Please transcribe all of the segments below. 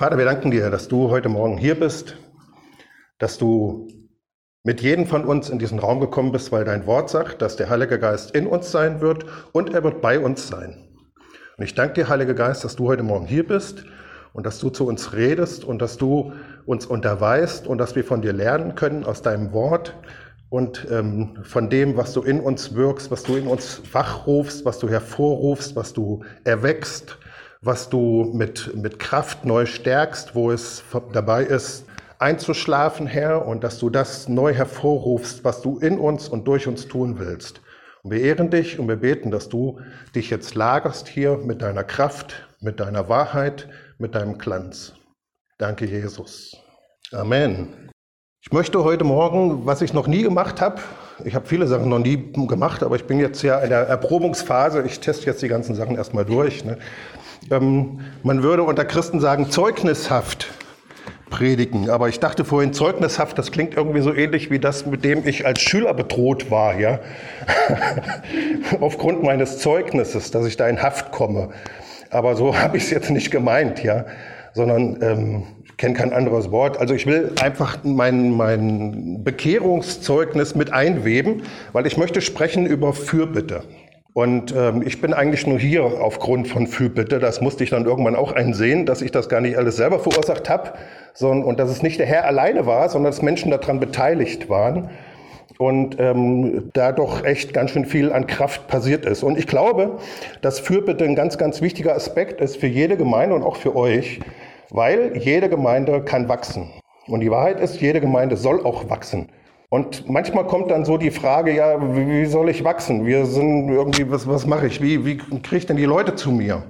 Vater, wir danken dir, dass du heute Morgen hier bist, dass du mit jedem von uns in diesen Raum gekommen bist, weil dein Wort sagt, dass der Heilige Geist in uns sein wird und er wird bei uns sein. Und ich danke dir, Heiliger Geist, dass du heute Morgen hier bist und dass du zu uns redest und dass du uns unterweist und dass wir von dir lernen können aus deinem Wort und ähm, von dem, was du in uns wirkst, was du in uns wachrufst, was du hervorrufst, was du erwächst was du mit, mit Kraft neu stärkst, wo es dabei ist, einzuschlafen, Herr, und dass du das neu hervorrufst, was du in uns und durch uns tun willst. Und wir ehren dich und wir beten, dass du dich jetzt lagerst hier mit deiner Kraft, mit deiner Wahrheit, mit deinem Glanz. Danke, Jesus. Amen. Ich möchte heute Morgen, was ich noch nie gemacht habe, ich habe viele Sachen noch nie gemacht, aber ich bin jetzt ja in der Erprobungsphase. Ich teste jetzt die ganzen Sachen erstmal durch. Ne? Ähm, man würde unter Christen sagen, zeugnishaft predigen. Aber ich dachte vorhin, zeugnishaft, das klingt irgendwie so ähnlich wie das, mit dem ich als Schüler bedroht war, ja. Aufgrund meines Zeugnisses, dass ich da in Haft komme. Aber so habe ich es jetzt nicht gemeint, ja. Sondern ähm, kenne kein anderes Wort. Also ich will einfach mein, mein Bekehrungszeugnis mit einweben, weil ich möchte sprechen über Fürbitte. Und ähm, ich bin eigentlich nur hier aufgrund von Fürbitte. Das musste ich dann irgendwann auch einsehen, dass ich das gar nicht alles selber verursacht habe, und dass es nicht der Herr alleine war, sondern dass Menschen daran beteiligt waren und ähm, da doch echt ganz schön viel an Kraft passiert ist. Und ich glaube, dass Fürbitte ein ganz, ganz wichtiger Aspekt ist für jede Gemeinde und auch für euch, weil jede Gemeinde kann wachsen. Und die Wahrheit ist, jede Gemeinde soll auch wachsen. Und manchmal kommt dann so die Frage, ja, wie, soll ich wachsen? Wir sind irgendwie, was, was mache ich? Wie, wie kriege ich denn die Leute zu mir?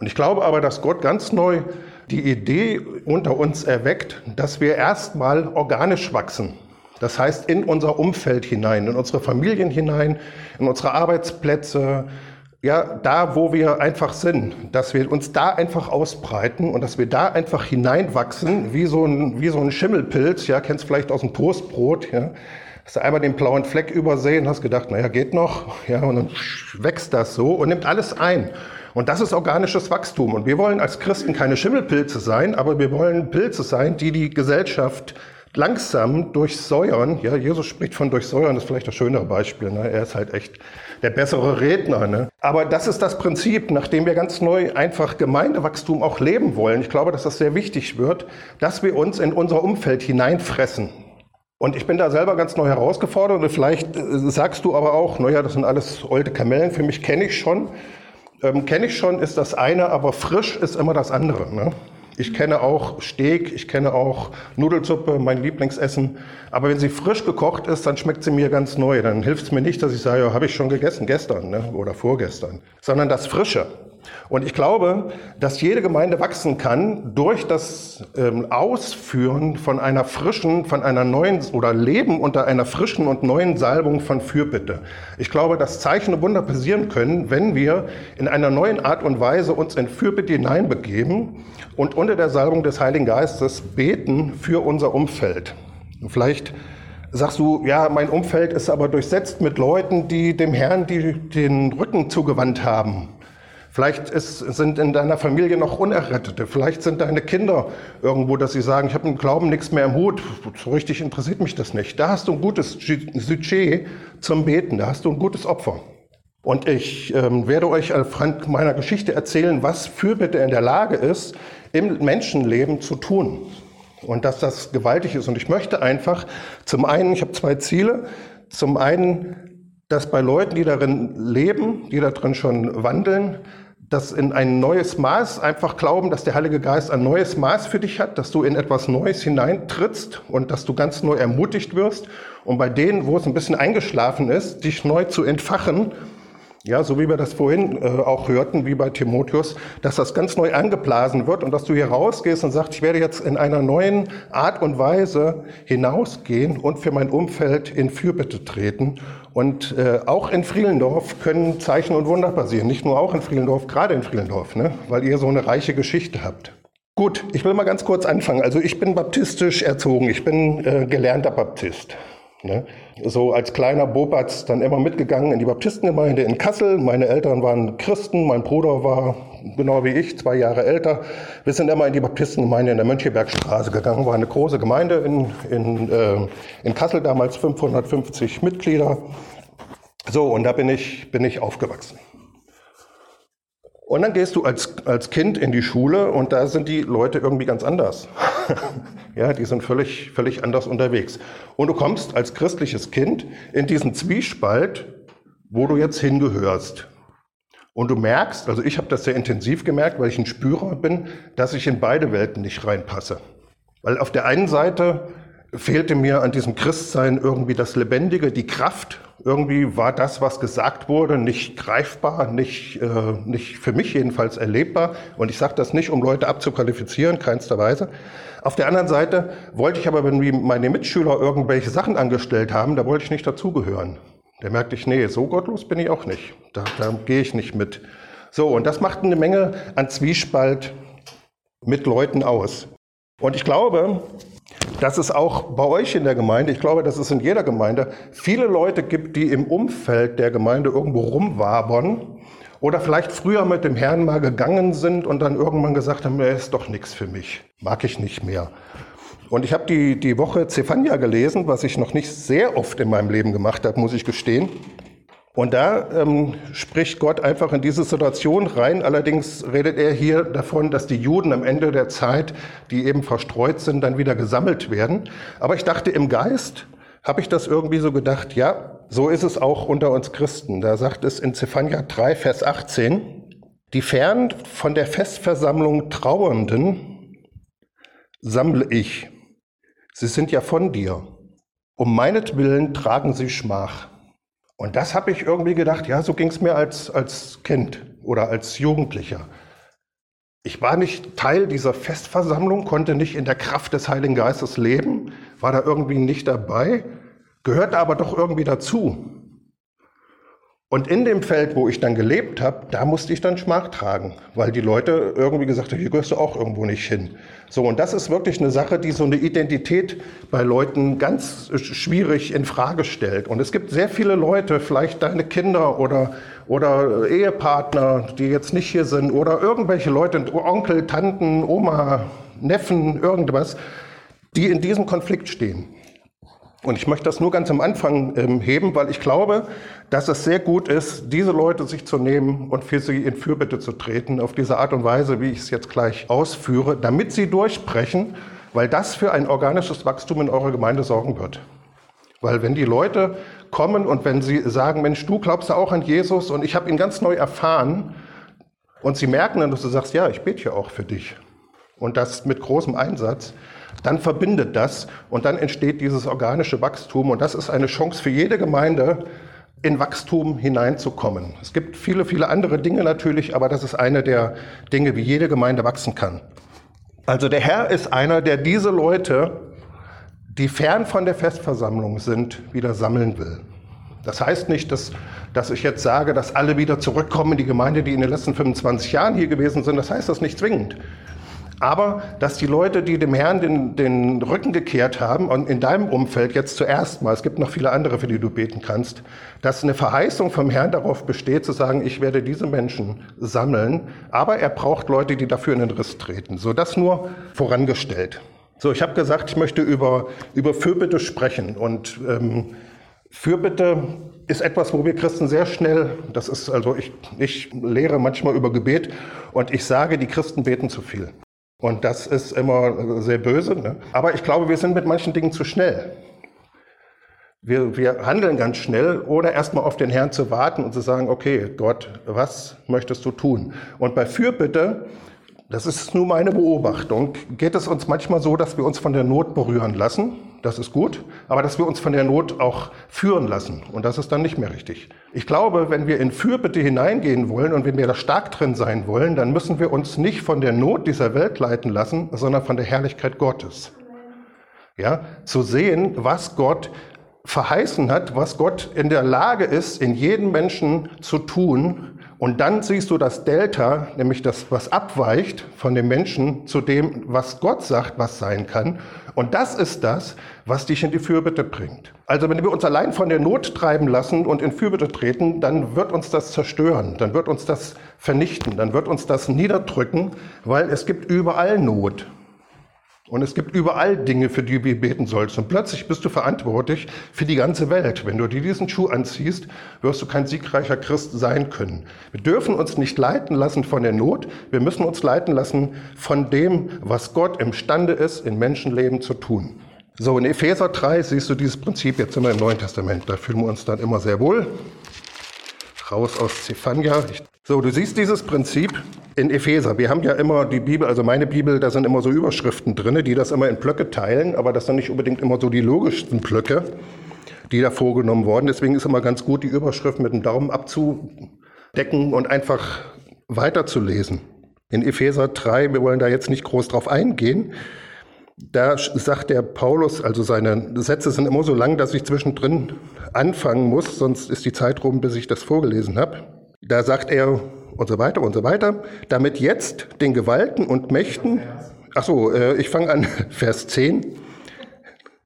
Und ich glaube aber, dass Gott ganz neu die Idee unter uns erweckt, dass wir erstmal organisch wachsen. Das heißt, in unser Umfeld hinein, in unsere Familien hinein, in unsere Arbeitsplätze, ja, da, wo wir einfach sind, dass wir uns da einfach ausbreiten und dass wir da einfach hineinwachsen, wie so ein, wie so ein Schimmelpilz, ja, kennst vielleicht aus dem Toastbrot, ja. Hast du einmal den blauen Fleck übersehen, hast gedacht, naja, geht noch, ja, und dann wächst das so und nimmt alles ein. Und das ist organisches Wachstum. Und wir wollen als Christen keine Schimmelpilze sein, aber wir wollen Pilze sein, die die Gesellschaft langsam durchsäuern. Ja, Jesus spricht von durchsäuern, das ist vielleicht das schönere Beispiel. Ne? Er ist halt echt der bessere Redner. Ne? Aber das ist das Prinzip, nachdem wir ganz neu einfach Gemeindewachstum auch leben wollen. Ich glaube, dass das sehr wichtig wird, dass wir uns in unser Umfeld hineinfressen. Und ich bin da selber ganz neu herausgefordert und vielleicht äh, sagst du aber auch, naja, das sind alles alte Kamellen, für mich kenne ich schon. Ähm, kenne ich schon ist das eine, aber frisch ist immer das andere. Ne? Ich kenne auch Steak, ich kenne auch Nudelsuppe, mein Lieblingsessen. Aber wenn sie frisch gekocht ist, dann schmeckt sie mir ganz neu. Dann hilft es mir nicht, dass ich sage, ja, habe ich schon gegessen gestern ne? oder vorgestern, sondern das Frische. Und ich glaube, dass jede Gemeinde wachsen kann durch das ähm, Ausführen von einer frischen, von einer neuen oder Leben unter einer frischen und neuen Salbung von Fürbitte. Ich glaube, dass Zeichen und Wunder passieren können, wenn wir in einer neuen Art und Weise uns in Fürbitte hineinbegeben und unter der Salbung des Heiligen Geistes beten für unser Umfeld. Und vielleicht sagst du, ja, mein Umfeld ist aber durchsetzt mit Leuten, die dem Herrn die, den Rücken zugewandt haben. Vielleicht ist, sind in deiner Familie noch Unerrettete. Vielleicht sind deine Kinder irgendwo, dass sie sagen, ich habe im Glauben nichts mehr im Hut. So richtig interessiert mich das nicht. Da hast du ein gutes Sujet zum Beten. Da hast du ein gutes Opfer. Und ich ähm, werde euch anhand meiner Geschichte erzählen, was Fürbitte in der Lage ist, im Menschenleben zu tun. Und dass das gewaltig ist. Und ich möchte einfach zum einen, ich habe zwei Ziele. Zum einen dass bei Leuten, die darin leben, die darin schon wandeln, das in ein neues Maß einfach glauben, dass der Heilige Geist ein neues Maß für dich hat, dass du in etwas Neues hineintrittst und dass du ganz neu ermutigt wirst. Und bei denen, wo es ein bisschen eingeschlafen ist, dich neu zu entfachen ja, so wie wir das vorhin äh, auch hörten, wie bei Timotheus, dass das ganz neu angeblasen wird und dass du hier rausgehst und sagst, ich werde jetzt in einer neuen Art und Weise hinausgehen und für mein Umfeld in Fürbitte treten. Und äh, auch in Frielendorf können Zeichen und Wunder passieren. Nicht nur auch in Frielendorf, gerade in Frielendorf, ne? weil ihr so eine reiche Geschichte habt. Gut, ich will mal ganz kurz anfangen. Also ich bin baptistisch erzogen, ich bin äh, gelernter Baptist. Ne? So als kleiner Bobatz dann immer mitgegangen in die Baptistengemeinde in Kassel. Meine Eltern waren Christen, mein Bruder war genau wie ich, zwei Jahre älter. Wir sind immer in die Baptistengemeinde in der Mönchebergstraße gegangen. War eine große Gemeinde in, in, äh, in Kassel, damals 550 Mitglieder. So, und da bin ich, bin ich aufgewachsen. Und dann gehst du als, als Kind in die Schule und da sind die Leute irgendwie ganz anders. ja, die sind völlig, völlig anders unterwegs. Und du kommst als christliches Kind in diesen Zwiespalt, wo du jetzt hingehörst. Und du merkst, also ich habe das sehr intensiv gemerkt, weil ich ein Spürer bin, dass ich in beide Welten nicht reinpasse. Weil auf der einen Seite fehlte mir an diesem Christsein irgendwie das Lebendige, die Kraft. Irgendwie war das, was gesagt wurde, nicht greifbar, nicht, äh, nicht für mich jedenfalls erlebbar. Und ich sage das nicht, um Leute abzuqualifizieren, keinster Weise. Auf der anderen Seite wollte ich aber, wenn meine Mitschüler irgendwelche Sachen angestellt haben, da wollte ich nicht dazugehören. Da merkte ich, nee, so gottlos bin ich auch nicht. Da, da gehe ich nicht mit. So, und das macht eine Menge an Zwiespalt mit Leuten aus. Und ich glaube, dass es auch bei euch in der Gemeinde, ich glaube, dass es in jeder Gemeinde viele Leute gibt, die im Umfeld der Gemeinde irgendwo rumwabern oder vielleicht früher mit dem Herrn mal gegangen sind und dann irgendwann gesagt haben, er ist doch nichts für mich, mag ich nicht mehr. Und ich habe die, die Woche Zephania gelesen, was ich noch nicht sehr oft in meinem Leben gemacht habe, muss ich gestehen. Und da ähm, spricht Gott einfach in diese Situation rein. Allerdings redet er hier davon, dass die Juden am Ende der Zeit, die eben verstreut sind, dann wieder gesammelt werden. Aber ich dachte, im Geist habe ich das irgendwie so gedacht, ja, so ist es auch unter uns Christen. Da sagt es in Zephania 3, Vers 18, die fern von der Festversammlung Trauernden sammle ich. Sie sind ja von dir. Um meinetwillen tragen sie Schmach. Und das habe ich irgendwie gedacht, ja, so ging es mir als, als Kind oder als Jugendlicher. Ich war nicht Teil dieser Festversammlung, konnte nicht in der Kraft des Heiligen Geistes leben, war da irgendwie nicht dabei, gehörte aber doch irgendwie dazu. Und in dem Feld, wo ich dann gelebt habe, da musste ich dann Schmach tragen, weil die Leute irgendwie gesagt haben, hier gehörst du auch irgendwo nicht hin. So, und das ist wirklich eine Sache, die so eine Identität bei Leuten ganz schwierig in Frage stellt. Und es gibt sehr viele Leute, vielleicht deine Kinder oder, oder Ehepartner, die jetzt nicht hier sind, oder irgendwelche Leute, Onkel, Tanten, Oma, Neffen, irgendwas, die in diesem Konflikt stehen. Und ich möchte das nur ganz am Anfang ähm, heben, weil ich glaube, dass es sehr gut ist, diese Leute sich zu nehmen und für sie in Fürbitte zu treten, auf diese Art und Weise, wie ich es jetzt gleich ausführe, damit sie durchbrechen, weil das für ein organisches Wachstum in eurer Gemeinde sorgen wird. Weil wenn die Leute kommen und wenn sie sagen, Mensch, du glaubst ja auch an Jesus und ich habe ihn ganz neu erfahren und sie merken dann, dass du sagst, ja, ich bete ja auch für dich und das mit großem Einsatz, dann verbindet das und dann entsteht dieses organische Wachstum und das ist eine Chance für jede Gemeinde, in Wachstum hineinzukommen. Es gibt viele, viele andere Dinge natürlich, aber das ist eine der Dinge, wie jede Gemeinde wachsen kann. Also der Herr ist einer, der diese Leute, die fern von der Festversammlung sind, wieder sammeln will. Das heißt nicht, dass, dass ich jetzt sage, dass alle wieder zurückkommen in die Gemeinde, die in den letzten 25 Jahren hier gewesen sind. Das heißt das nicht zwingend. Aber dass die Leute, die dem Herrn den, den Rücken gekehrt haben, und in deinem Umfeld jetzt zuerst mal, es gibt noch viele andere, für die du beten kannst, dass eine Verheißung vom Herrn darauf besteht, zu sagen, ich werde diese Menschen sammeln, aber er braucht Leute, die dafür in den Riss treten. So das nur vorangestellt. So, ich habe gesagt, ich möchte über, über Fürbitte sprechen. Und ähm, Fürbitte ist etwas, wo wir Christen sehr schnell, das ist also, ich, ich lehre manchmal über Gebet und ich sage, die Christen beten zu viel. Und das ist immer sehr böse. Ne? Aber ich glaube, wir sind mit manchen Dingen zu schnell. Wir, wir handeln ganz schnell, oder erstmal auf den Herrn zu warten und zu sagen, okay, Gott, was möchtest du tun? Und bei Fürbitte, das ist nur meine Beobachtung, geht es uns manchmal so, dass wir uns von der Not berühren lassen das ist gut, aber dass wir uns von der Not auch führen lassen. Und das ist dann nicht mehr richtig. Ich glaube, wenn wir in Fürbitte hineingehen wollen und wenn wir da stark drin sein wollen, dann müssen wir uns nicht von der Not dieser Welt leiten lassen, sondern von der Herrlichkeit Gottes. Ja, zu sehen, was Gott verheißen hat, was Gott in der Lage ist, in jedem Menschen zu tun Und dann siehst du das Delta, nämlich das, was abweicht von dem Menschen zu dem, was Gott sagt, was sein kann. Und das ist das, was dich in die Fürbitte bringt. Also wenn wir uns allein von der Not treiben lassen und in Fürbitte treten, dann wird uns das zerstören, dann wird uns das vernichten, dann wird uns das niederdrücken, weil es gibt überall Not. Und es gibt überall Dinge, für die du beten sollst. Und plötzlich bist du verantwortlich für die ganze Welt. Wenn du dir diesen Schuh anziehst, wirst du kein siegreicher Christ sein können. Wir dürfen uns nicht leiten lassen von der Not. Wir müssen uns leiten lassen von dem, was Gott imstande ist, in Menschenleben zu tun. So, in Epheser 3 siehst du dieses Prinzip, jetzt wir im Neuen Testament, da fühlen wir uns dann immer sehr wohl. Raus aus Zephania. So, du siehst dieses Prinzip in Epheser. Wir haben ja immer die Bibel, also meine Bibel, da sind immer so Überschriften drin, die das immer in Blöcke teilen, aber das sind nicht unbedingt immer so die logischsten Blöcke, die da vorgenommen wurden. Deswegen ist immer ganz gut, die Überschrift mit dem Daumen abzudecken und einfach weiterzulesen. In Epheser 3, wir wollen da jetzt nicht groß drauf eingehen, da sagt der Paulus, also seine Sätze sind immer so lang, dass ich zwischendrin anfangen muss, sonst ist die Zeit rum, bis ich das vorgelesen habe. Da sagt er und so weiter und so weiter, damit jetzt den Gewalten und Mächten, ach so, äh, ich fange an, Vers 10,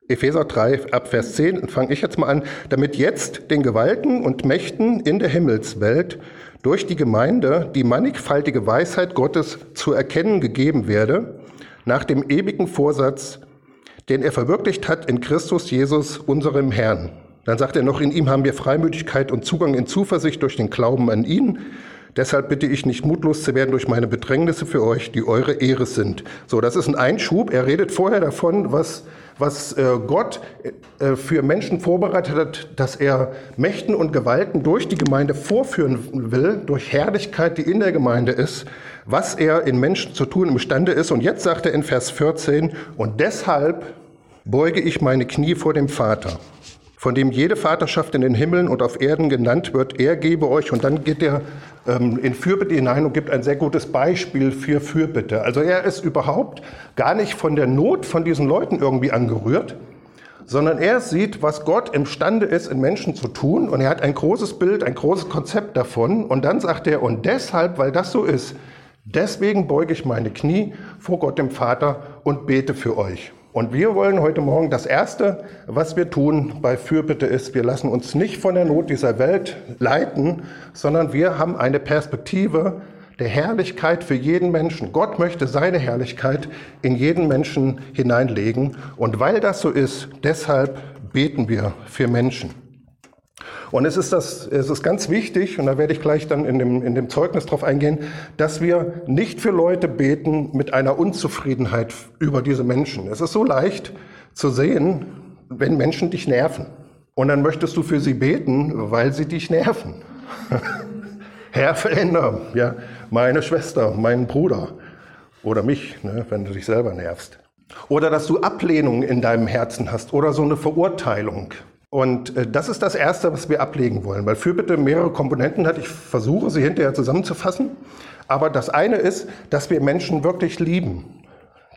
Epheser 3 ab Vers 10, fange ich jetzt mal an, damit jetzt den Gewalten und Mächten in der Himmelswelt durch die Gemeinde die mannigfaltige Weisheit Gottes zu erkennen gegeben werde, nach dem ewigen Vorsatz, den er verwirklicht hat in Christus Jesus, unserem Herrn. Dann sagt er noch, in ihm haben wir Freimütigkeit und Zugang in Zuversicht durch den Glauben an ihn. Deshalb bitte ich nicht mutlos zu werden durch meine Bedrängnisse für euch, die eure Ehre sind. So, das ist ein Einschub. Er redet vorher davon, was, was äh, Gott äh, für Menschen vorbereitet hat, dass er Mächten und Gewalten durch die Gemeinde vorführen will, durch Herrlichkeit, die in der Gemeinde ist, was er in Menschen zu tun imstande ist. Und jetzt sagt er in Vers 14, und deshalb beuge ich meine Knie vor dem Vater von dem jede Vaterschaft in den Himmeln und auf Erden genannt wird, er gebe euch. Und dann geht er ähm, in Fürbitte hinein und gibt ein sehr gutes Beispiel für Fürbitte. Also er ist überhaupt gar nicht von der Not von diesen Leuten irgendwie angerührt, sondern er sieht, was Gott imstande ist, in Menschen zu tun. Und er hat ein großes Bild, ein großes Konzept davon. Und dann sagt er, und deshalb, weil das so ist, deswegen beuge ich meine Knie vor Gott dem Vater und bete für euch. Und wir wollen heute Morgen das Erste, was wir tun bei Fürbitte ist, wir lassen uns nicht von der Not dieser Welt leiten, sondern wir haben eine Perspektive der Herrlichkeit für jeden Menschen. Gott möchte seine Herrlichkeit in jeden Menschen hineinlegen. Und weil das so ist, deshalb beten wir für Menschen. Und es ist, das, es ist ganz wichtig, und da werde ich gleich dann in dem, in dem Zeugnis drauf eingehen, dass wir nicht für Leute beten mit einer Unzufriedenheit über diese Menschen. Es ist so leicht zu sehen, wenn Menschen dich nerven. Und dann möchtest du für sie beten, weil sie dich nerven. Herr, veränder ja, meine Schwester, meinen Bruder oder mich, ne, wenn du dich selber nervst. Oder dass du Ablehnung in deinem Herzen hast oder so eine Verurteilung. Und äh, das ist das Erste, was wir ablegen wollen, weil Fürbitte mehrere Komponenten hat. Ich versuche sie hinterher zusammenzufassen. Aber das eine ist, dass wir Menschen wirklich lieben,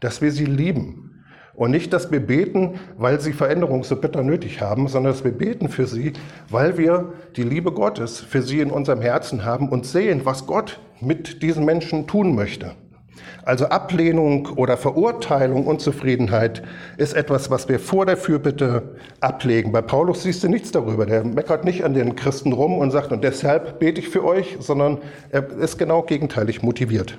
dass wir sie lieben. Und nicht, dass wir beten, weil sie Veränderung so bitter nötig haben, sondern dass wir beten für sie, weil wir die Liebe Gottes für sie in unserem Herzen haben und sehen, was Gott mit diesen Menschen tun möchte. Also Ablehnung oder Verurteilung, Unzufriedenheit ist etwas, was wir vor der Fürbitte ablegen. Bei Paulus siehst du nichts darüber. Der meckert nicht an den Christen rum und sagt, und deshalb bete ich für euch, sondern er ist genau gegenteilig motiviert.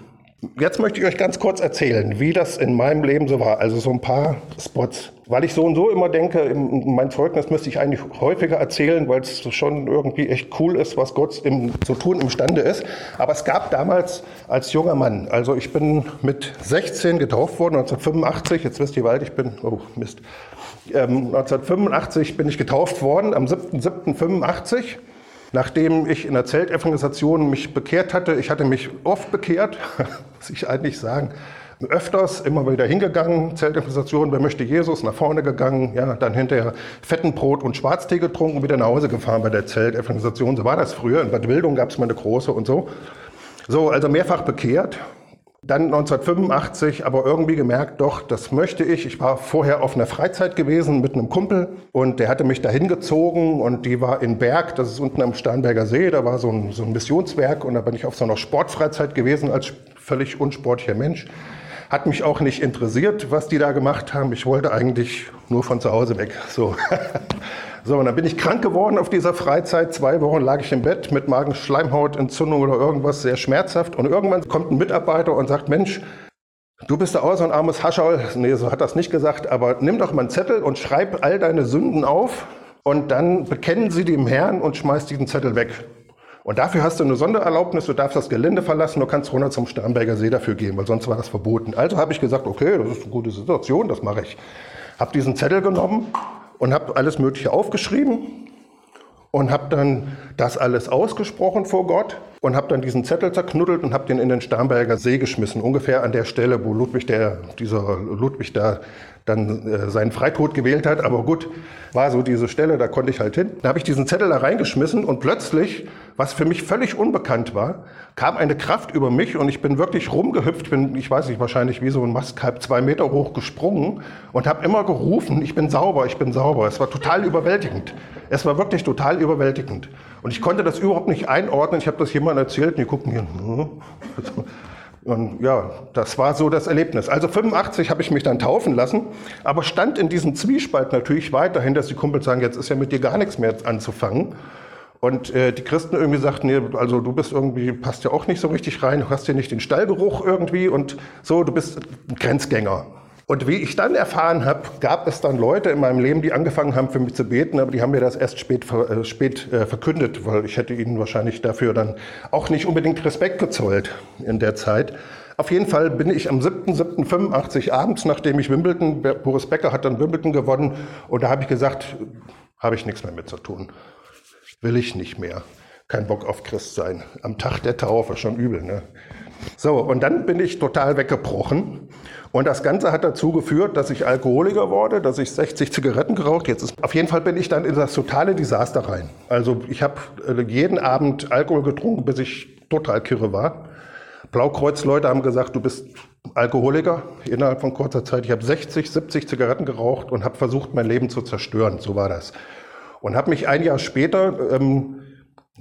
Jetzt möchte ich euch ganz kurz erzählen, wie das in meinem Leben so war. Also so ein paar Spots. Weil ich so und so immer denke, mein Zeugnis müsste ich eigentlich häufiger erzählen, weil es schon irgendwie echt cool ist, was Gott im, zu tun imstande ist. Aber es gab damals als junger Mann, also ich bin mit 16 getauft worden, 1985, jetzt wisst ihr, alt ich bin, oh Mist. Ähm, 1985 bin ich getauft worden, am 7.7.85. Nachdem ich in der Zeltevangelisation mich bekehrt hatte, ich hatte mich oft bekehrt, muss ich eigentlich sagen, öfters immer wieder hingegangen, Zeltevangelisation, wer möchte Jesus, nach vorne gegangen, ja, dann hinterher fetten Brot und Schwarztee getrunken, wieder nach Hause gefahren bei der Zeltevangelisation. So war das früher. In Bad Wildung gab es mal eine große und so. So, also mehrfach bekehrt. Dann 1985 aber irgendwie gemerkt, doch, das möchte ich. Ich war vorher auf einer Freizeit gewesen mit einem Kumpel und der hatte mich dahin gezogen und die war in Berg, das ist unten am Starnberger See, da war so ein, so ein Missionswerk und da bin ich auf so einer Sportfreizeit gewesen als völlig unsportlicher Mensch. Hat mich auch nicht interessiert, was die da gemacht haben. Ich wollte eigentlich nur von zu Hause weg. So. So, und dann bin ich krank geworden auf dieser Freizeit. Zwei Wochen lag ich im Bett mit Magenschleimhautentzündung oder irgendwas sehr schmerzhaft. Und irgendwann kommt ein Mitarbeiter und sagt, Mensch, du bist da auch so ein armes Hascherl. Nee, so hat das nicht gesagt. Aber nimm doch mal einen Zettel und schreib all deine Sünden auf. Und dann bekennen sie dem Herrn und schmeiß diesen Zettel weg. Und dafür hast du eine Sondererlaubnis, du darfst das Gelände verlassen, du kannst runter zum Starnberger See dafür gehen, weil sonst war das verboten. Also habe ich gesagt, okay, das ist eine gute Situation, das mache ich. Habe diesen Zettel genommen und habe alles Mögliche aufgeschrieben und habe dann das alles ausgesprochen vor Gott und habe dann diesen Zettel zerknuddelt und habe den in den Starnberger See geschmissen, ungefähr an der Stelle, wo Ludwig, der, dieser Ludwig da dann äh, seinen Freitod gewählt hat. Aber gut, war so diese Stelle, da konnte ich halt hin. Da habe ich diesen Zettel da reingeschmissen und plötzlich, was für mich völlig unbekannt war, kam eine Kraft über mich und ich bin wirklich rumgehüpft, bin, ich weiß nicht, wahrscheinlich wie so ein Mastkalb zwei Meter hoch gesprungen und habe immer gerufen, ich bin sauber, ich bin sauber. Es war total überwältigend. Es war wirklich total überwältigend. Und ich konnte das überhaupt nicht einordnen. Ich habe das jemandem erzählt und die gucken hier. Und ja, das war so das Erlebnis. Also 85 habe ich mich dann taufen lassen, aber stand in diesem Zwiespalt natürlich weiterhin, dass die Kumpels sagen, jetzt ist ja mit dir gar nichts mehr anzufangen. Und äh, die Christen irgendwie sagten, nee, also du bist irgendwie, passt ja auch nicht so richtig rein, du hast ja nicht den Stallgeruch irgendwie und so, du bist ein Grenzgänger. Und wie ich dann erfahren habe, gab es dann Leute in meinem Leben, die angefangen haben für mich zu beten, aber die haben mir das erst spät, äh, spät äh, verkündet, weil ich hätte ihnen wahrscheinlich dafür dann auch nicht unbedingt Respekt gezollt in der Zeit. Auf jeden Fall bin ich am 7.7.85 abends, nachdem ich Wimbledon, Boris Becker hat dann Wimbledon gewonnen, und da habe ich gesagt, habe ich nichts mehr mit zu tun. Will ich nicht mehr. Kein Bock auf Christ sein. Am Tag der Taufe, schon übel, ne? So, und dann bin ich total weggebrochen und das Ganze hat dazu geführt, dass ich Alkoholiker wurde, dass ich 60 Zigaretten geraucht. Jetzt ist, auf jeden Fall bin ich dann in das totale Desaster rein. Also ich habe äh, jeden Abend Alkohol getrunken, bis ich total kirre war. Blaukreuz-Leute haben gesagt, du bist Alkoholiker innerhalb von kurzer Zeit. Ich habe 60, 70 Zigaretten geraucht und habe versucht, mein Leben zu zerstören. So war das. Und habe mich ein Jahr später ähm,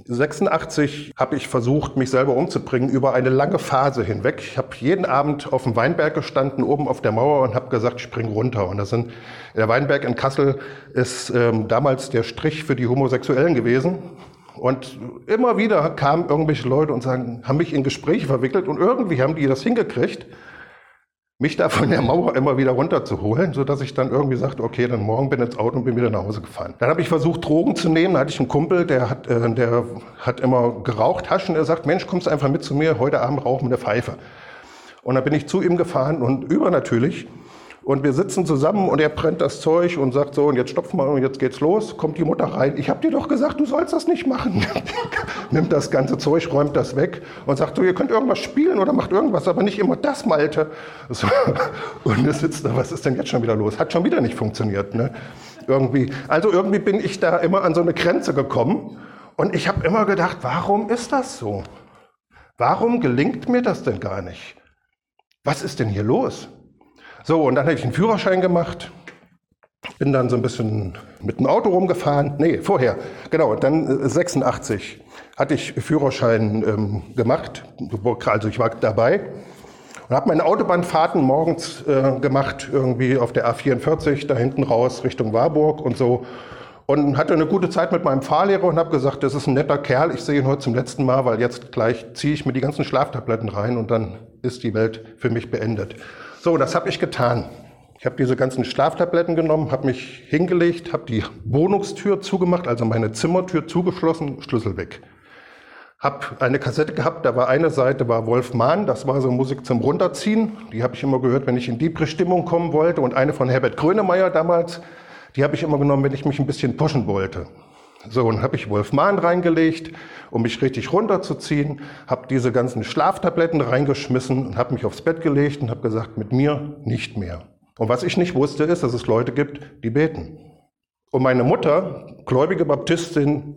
86 habe ich versucht, mich selber umzubringen über eine lange Phase hinweg. Ich habe jeden Abend auf dem Weinberg gestanden, oben auf der Mauer und habe gesagt, spring runter. Und das sind, der Weinberg in Kassel ist ähm, damals der Strich für die Homosexuellen gewesen. Und immer wieder kamen irgendwelche Leute und sagen, haben mich in Gespräche verwickelt und irgendwie haben die das hingekriegt, mich da von der Mauer immer wieder runterzuholen, so dass ich dann irgendwie sagte, okay, dann morgen bin ich ins Auto und bin wieder nach Hause gefahren. Dann habe ich versucht, Drogen zu nehmen. Da hatte ich einen Kumpel, der hat, äh, der hat immer geraucht, Taschen. Er sagt, Mensch, kommst einfach mit zu mir, heute Abend rauchen wir eine Pfeife. Und dann bin ich zu ihm gefahren und übernatürlich und wir sitzen zusammen und er brennt das Zeug und sagt so, und jetzt stopf mal und jetzt geht's los, kommt die Mutter rein. Ich habe dir doch gesagt, du sollst das nicht machen. Nimmt das ganze Zeug, räumt das weg und sagt so, ihr könnt irgendwas spielen oder macht irgendwas, aber nicht immer das, Malte. So. Und er sitzt da, was ist denn jetzt schon wieder los? Hat schon wieder nicht funktioniert. Ne? Irgendwie. Also irgendwie bin ich da immer an so eine Grenze gekommen und ich habe immer gedacht, warum ist das so? Warum gelingt mir das denn gar nicht? Was ist denn hier los? So, und dann habe ich einen Führerschein gemacht, bin dann so ein bisschen mit dem Auto rumgefahren. Nee, vorher, genau, dann 86 äh, hatte ich Führerschein ähm, gemacht, also ich war dabei und habe meine Autobahnfahrten morgens äh, gemacht, irgendwie auf der A44, da hinten raus Richtung Warburg und so. Und hatte eine gute Zeit mit meinem Fahrlehrer und habe gesagt, das ist ein netter Kerl, ich sehe ihn heute zum letzten Mal, weil jetzt gleich ziehe ich mir die ganzen Schlaftabletten rein und dann ist die Welt für mich beendet. So, das habe ich getan. Ich habe diese ganzen Schlaftabletten genommen, habe mich hingelegt, habe die Wohnungstür zugemacht, also meine Zimmertür zugeschlossen, Schlüssel weg. Hab eine Kassette gehabt, da war eine Seite war Wolf Mahn, das war so Musik zum Runterziehen. Die habe ich immer gehört, wenn ich in die Stimmung kommen wollte. Und eine von Herbert Grönemeyer damals, die habe ich immer genommen, wenn ich mich ein bisschen pushen wollte. So, und habe ich Wolf Mahn reingelegt, um mich richtig runterzuziehen, habe diese ganzen Schlaftabletten reingeschmissen und habe mich aufs Bett gelegt und habe gesagt, mit mir nicht mehr. Und was ich nicht wusste, ist, dass es Leute gibt, die beten. Und meine Mutter, gläubige Baptistin,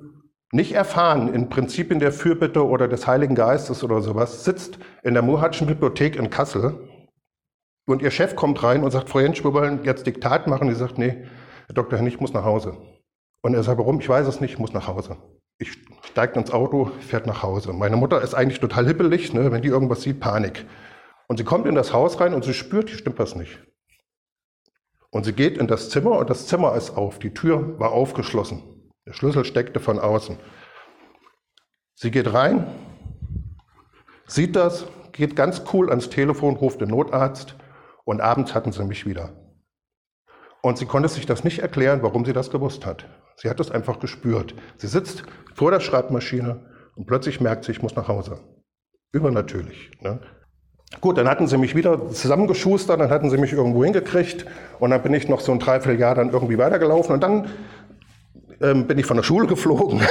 nicht erfahren in Prinzipien der Fürbitte oder des Heiligen Geistes oder sowas, sitzt in der Muhatschen Bibliothek in Kassel und ihr Chef kommt rein und sagt, Frau Jentsch, wir wollen jetzt Diktat machen. Und sie sagt, nee, Herr Dr. Hennig, ich muss nach Hause. Und er sagt, warum? Ich weiß es nicht, ich muss nach Hause. Ich steige ins Auto, fährt nach Hause. Meine Mutter ist eigentlich total hippelig, ne? wenn die irgendwas sieht, Panik. Und sie kommt in das Haus rein und sie spürt, hier stimmt was nicht. Und sie geht in das Zimmer und das Zimmer ist auf. Die Tür war aufgeschlossen. Der Schlüssel steckte von außen. Sie geht rein, sieht das, geht ganz cool ans Telefon, ruft den Notarzt und abends hatten sie mich wieder. Und sie konnte sich das nicht erklären, warum sie das gewusst hat. Sie hat es einfach gespürt. Sie sitzt vor der Schreibmaschine und plötzlich merkt sie, ich muss nach Hause. Übernatürlich. Ne? Gut, dann hatten sie mich wieder zusammengeschustert, dann hatten sie mich irgendwo hingekriegt und dann bin ich noch so ein Dreivierteljahr dann irgendwie weitergelaufen und dann ähm, bin ich von der Schule geflogen.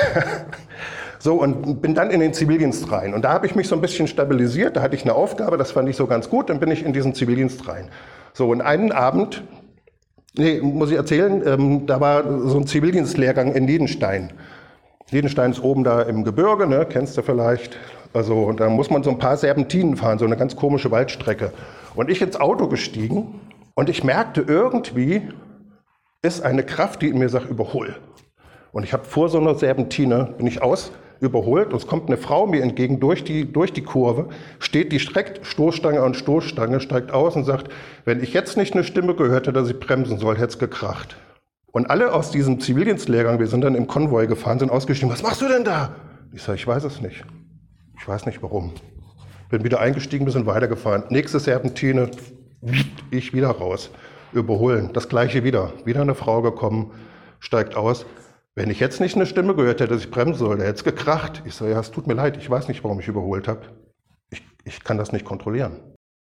so, und bin dann in den Zivildienst rein. Und da habe ich mich so ein bisschen stabilisiert, da hatte ich eine Aufgabe, das fand ich so ganz gut, dann bin ich in diesen Zivildienst rein. So, und einen Abend, nee, muss ich erzählen, ähm, da war so ein Zivildienstlehrgang in Niedenstein. Niedenstein ist oben da im Gebirge, ne, kennst du vielleicht. Also da muss man so ein paar Serpentinen fahren, so eine ganz komische Waldstrecke. Und ich ins Auto gestiegen und ich merkte irgendwie, ist eine Kraft, die in mir sagt, überhol. Und ich habe vor so einer Serpentine, bin ich aus, überholt und es kommt eine Frau mir entgegen durch die, durch die Kurve, steht die streckt Stoßstange an Stoßstange, steigt aus und sagt, wenn ich jetzt nicht eine Stimme gehört hätte, dass ich bremsen soll, hätte es gekracht. Und alle aus diesem Zivildienstlehrgang, wir sind dann im Konvoi gefahren, sind ausgestiegen, was machst du denn da? Ich sage, ich weiß es nicht. Ich weiß nicht warum. Bin wieder eingestiegen, sind weitergefahren. Nächste Serpentine, ich wieder raus. Überholen, das gleiche wieder. Wieder eine Frau gekommen, steigt aus. Wenn ich jetzt nicht eine Stimme gehört hätte, dass ich bremsen soll, hätte es gekracht. Ich sage, ja, es tut mir leid, ich weiß nicht, warum ich überholt habe. Ich, ich kann das nicht kontrollieren.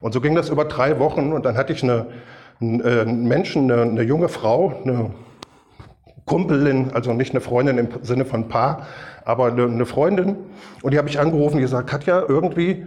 Und so ging das über drei Wochen und dann hatte ich eine, einen, äh, Menschen, eine, eine junge Frau, eine Kumpelin, also nicht eine Freundin im Sinne von Paar, aber eine, Freundin. Und die habe ich angerufen und gesagt, Katja, irgendwie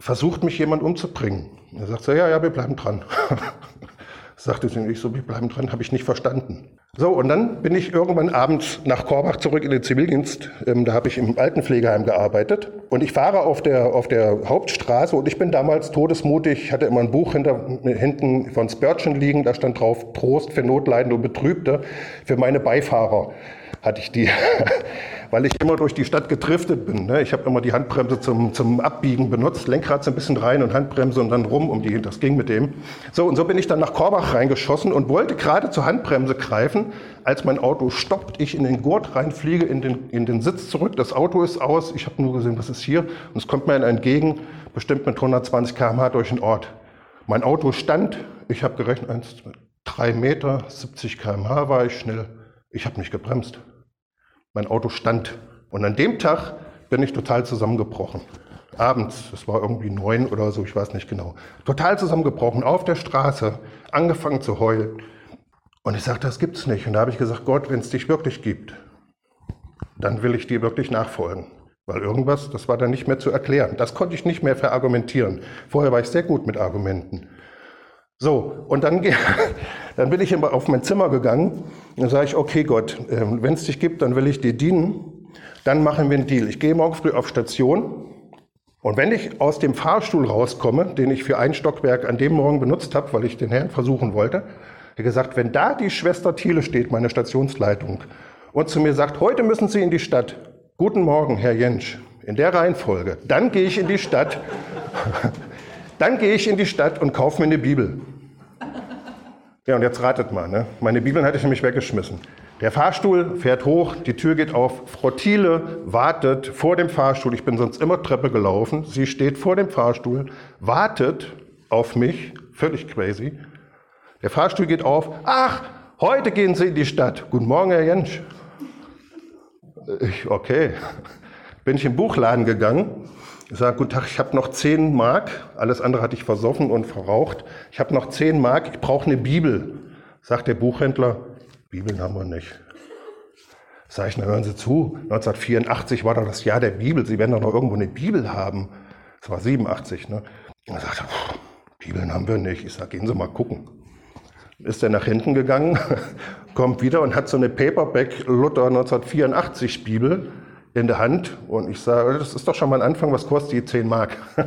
versucht mich jemand umzubringen. Er sagt so, ja, ja, wir bleiben dran. sagte sie nicht so, wir bleiben dran, habe ich nicht verstanden. So, und dann bin ich irgendwann abends nach Korbach zurück in den Zivildienst. Ähm, da habe ich im Altenpflegeheim gearbeitet. Und ich fahre auf der, auf der Hauptstraße und ich bin damals todesmutig, hatte immer ein Buch hinter, hinten von Spurgeon liegen, da stand drauf Trost für Notleidende und Betrübte. Für meine Beifahrer hatte ich die. weil ich immer durch die Stadt getriftet bin. Ne? Ich habe immer die Handbremse zum, zum Abbiegen benutzt, Lenkrad so ein bisschen rein und Handbremse und dann rum um die, das ging mit dem. So, und so bin ich dann nach Korbach reingeschossen und wollte gerade zur Handbremse greifen, als mein Auto stoppt, ich in den Gurt reinfliege, in den, in den Sitz zurück, das Auto ist aus, ich habe nur gesehen, was ist hier, und es kommt mir entgegen, bestimmt mit 120 km/h durch den Ort. Mein Auto stand, ich habe gerechnet, 1, 2, 3 Meter, 70 km/h war ich schnell, ich habe nicht gebremst. Mein Auto stand. Und an dem Tag bin ich total zusammengebrochen. Abends, es war irgendwie neun oder so, ich weiß nicht genau. Total zusammengebrochen, auf der Straße, angefangen zu heulen. Und ich sagte, das gibt's nicht. Und da habe ich gesagt, Gott, wenn es dich wirklich gibt, dann will ich dir wirklich nachfolgen. Weil irgendwas, das war dann nicht mehr zu erklären. Das konnte ich nicht mehr verargumentieren. Vorher war ich sehr gut mit Argumenten. So, und dann, dann bin ich immer auf mein Zimmer gegangen und sage ich, okay Gott, ähm, wenn es dich gibt, dann will ich dir dienen, dann machen wir einen Deal. Ich gehe morgen früh auf Station und wenn ich aus dem Fahrstuhl rauskomme, den ich für ein Stockwerk an dem Morgen benutzt habe, weil ich den Herrn versuchen wollte, er gesagt, wenn da die Schwester Thiele steht, meine Stationsleitung, und zu mir sagt, heute müssen Sie in die Stadt. Guten Morgen, Herr Jentsch. In der Reihenfolge. Dann gehe ich in die Stadt. Dann gehe ich in die Stadt und kaufe mir eine Bibel. Ja, und jetzt ratet mal, ne? meine Bibeln hatte ich nämlich weggeschmissen. Der Fahrstuhl fährt hoch, die Tür geht auf. Frau Thiele wartet vor dem Fahrstuhl. Ich bin sonst immer Treppe gelaufen. Sie steht vor dem Fahrstuhl, wartet auf mich. Völlig crazy. Der Fahrstuhl geht auf. Ach, heute gehen Sie in die Stadt. Guten Morgen, Herr Jentsch. Ich, okay. Bin ich im Buchladen gegangen ich sage, guten Tag, ich habe noch 10 Mark, alles andere hatte ich versoffen und verraucht. Ich habe noch 10 Mark, ich brauche eine Bibel. Sagt der Buchhändler, Bibeln haben wir nicht. Sag ich, na hören Sie zu, 1984 war doch das Jahr der Bibel, Sie werden doch noch irgendwo eine Bibel haben. Das war 87, ne? Und er sagt, Bibeln haben wir nicht. Ich sage, gehen Sie mal gucken. ist er nach hinten gegangen, kommt wieder und hat so eine Paperback Luther 1984 Bibel in der Hand. Und ich sage, das ist doch schon mal ein Anfang, was kostet die 10 Mark?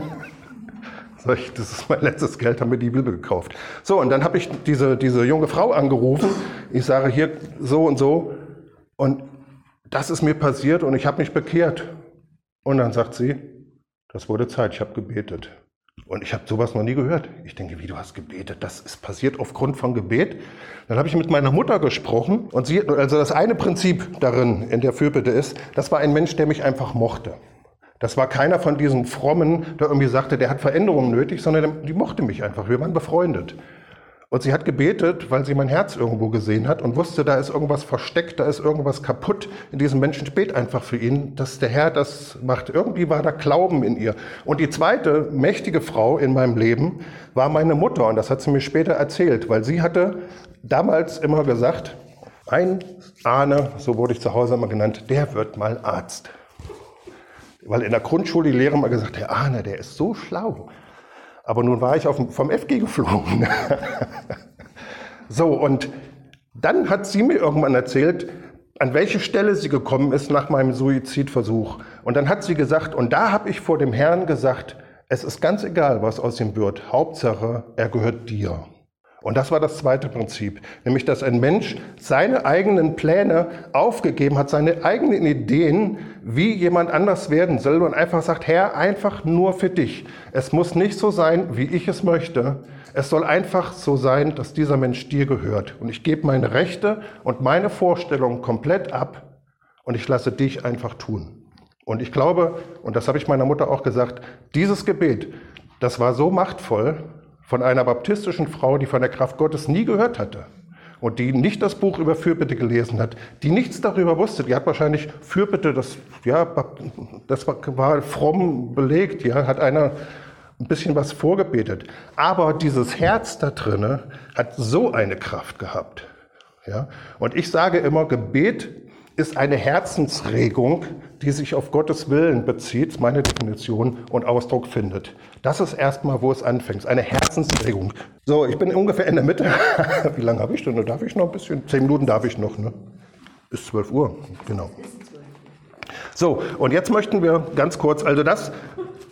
Ich, das ist mein letztes Geld, haben wir die Bibel gekauft. So, und dann habe ich diese, diese junge Frau angerufen. Ich sage hier so und so. Und das ist mir passiert und ich habe mich bekehrt. Und dann sagt sie, das wurde Zeit, ich habe gebetet. Und ich habe sowas noch nie gehört. Ich denke, wie du hast gebetet, das ist passiert aufgrund von Gebet. Dann habe ich mit meiner Mutter gesprochen und sie, also das eine Prinzip darin in der Fürbitte ist, das war ein Mensch, der mich einfach mochte. Das war keiner von diesen Frommen, der irgendwie sagte, der hat Veränderungen nötig, sondern die mochte mich einfach. Wir waren befreundet. Und sie hat gebetet, weil sie mein Herz irgendwo gesehen hat und wusste, da ist irgendwas versteckt, da ist irgendwas kaputt in diesem Menschen. Spät einfach für ihn, dass der Herr das macht. Irgendwie war da Glauben in ihr. Und die zweite mächtige Frau in meinem Leben war meine Mutter. Und das hat sie mir später erzählt, weil sie hatte damals immer gesagt, ein Ahne, so wurde ich zu Hause immer genannt, der wird mal Arzt. Weil in der Grundschule die Lehrer mal gesagt, der Ahne, der ist so schlau. Aber nun war ich auf, vom FG geflogen. so, und dann hat sie mir irgendwann erzählt, an welche Stelle sie gekommen ist nach meinem Suizidversuch. Und dann hat sie gesagt, und da habe ich vor dem Herrn gesagt, es ist ganz egal, was aus ihm wird. Hauptsache, er gehört dir. Und das war das zweite Prinzip, nämlich dass ein Mensch seine eigenen Pläne aufgegeben hat, seine eigenen Ideen, wie jemand anders werden soll und einfach sagt, Herr, einfach nur für dich. Es muss nicht so sein, wie ich es möchte. Es soll einfach so sein, dass dieser Mensch dir gehört. Und ich gebe meine Rechte und meine Vorstellungen komplett ab und ich lasse dich einfach tun. Und ich glaube, und das habe ich meiner Mutter auch gesagt, dieses Gebet, das war so machtvoll, von einer baptistischen Frau, die von der Kraft Gottes nie gehört hatte und die nicht das Buch über Fürbitte gelesen hat, die nichts darüber wusste. Die hat wahrscheinlich Fürbitte, das, ja, das war, war fromm belegt, ja, hat einer ein bisschen was vorgebetet. Aber dieses Herz da drinne hat so eine Kraft gehabt. Ja? Und ich sage immer, Gebet ist eine Herzensregung, die sich auf Gottes Willen bezieht, meine Definition, und Ausdruck findet. Das ist erstmal, wo es anfängt, eine Herzensregung. So, ich bin ungefähr in der Mitte. Wie lange habe ich denn? Darf ich noch ein bisschen? Zehn Minuten darf ich noch, ne? Bis 12 Uhr, genau. So, und jetzt möchten wir ganz kurz, also das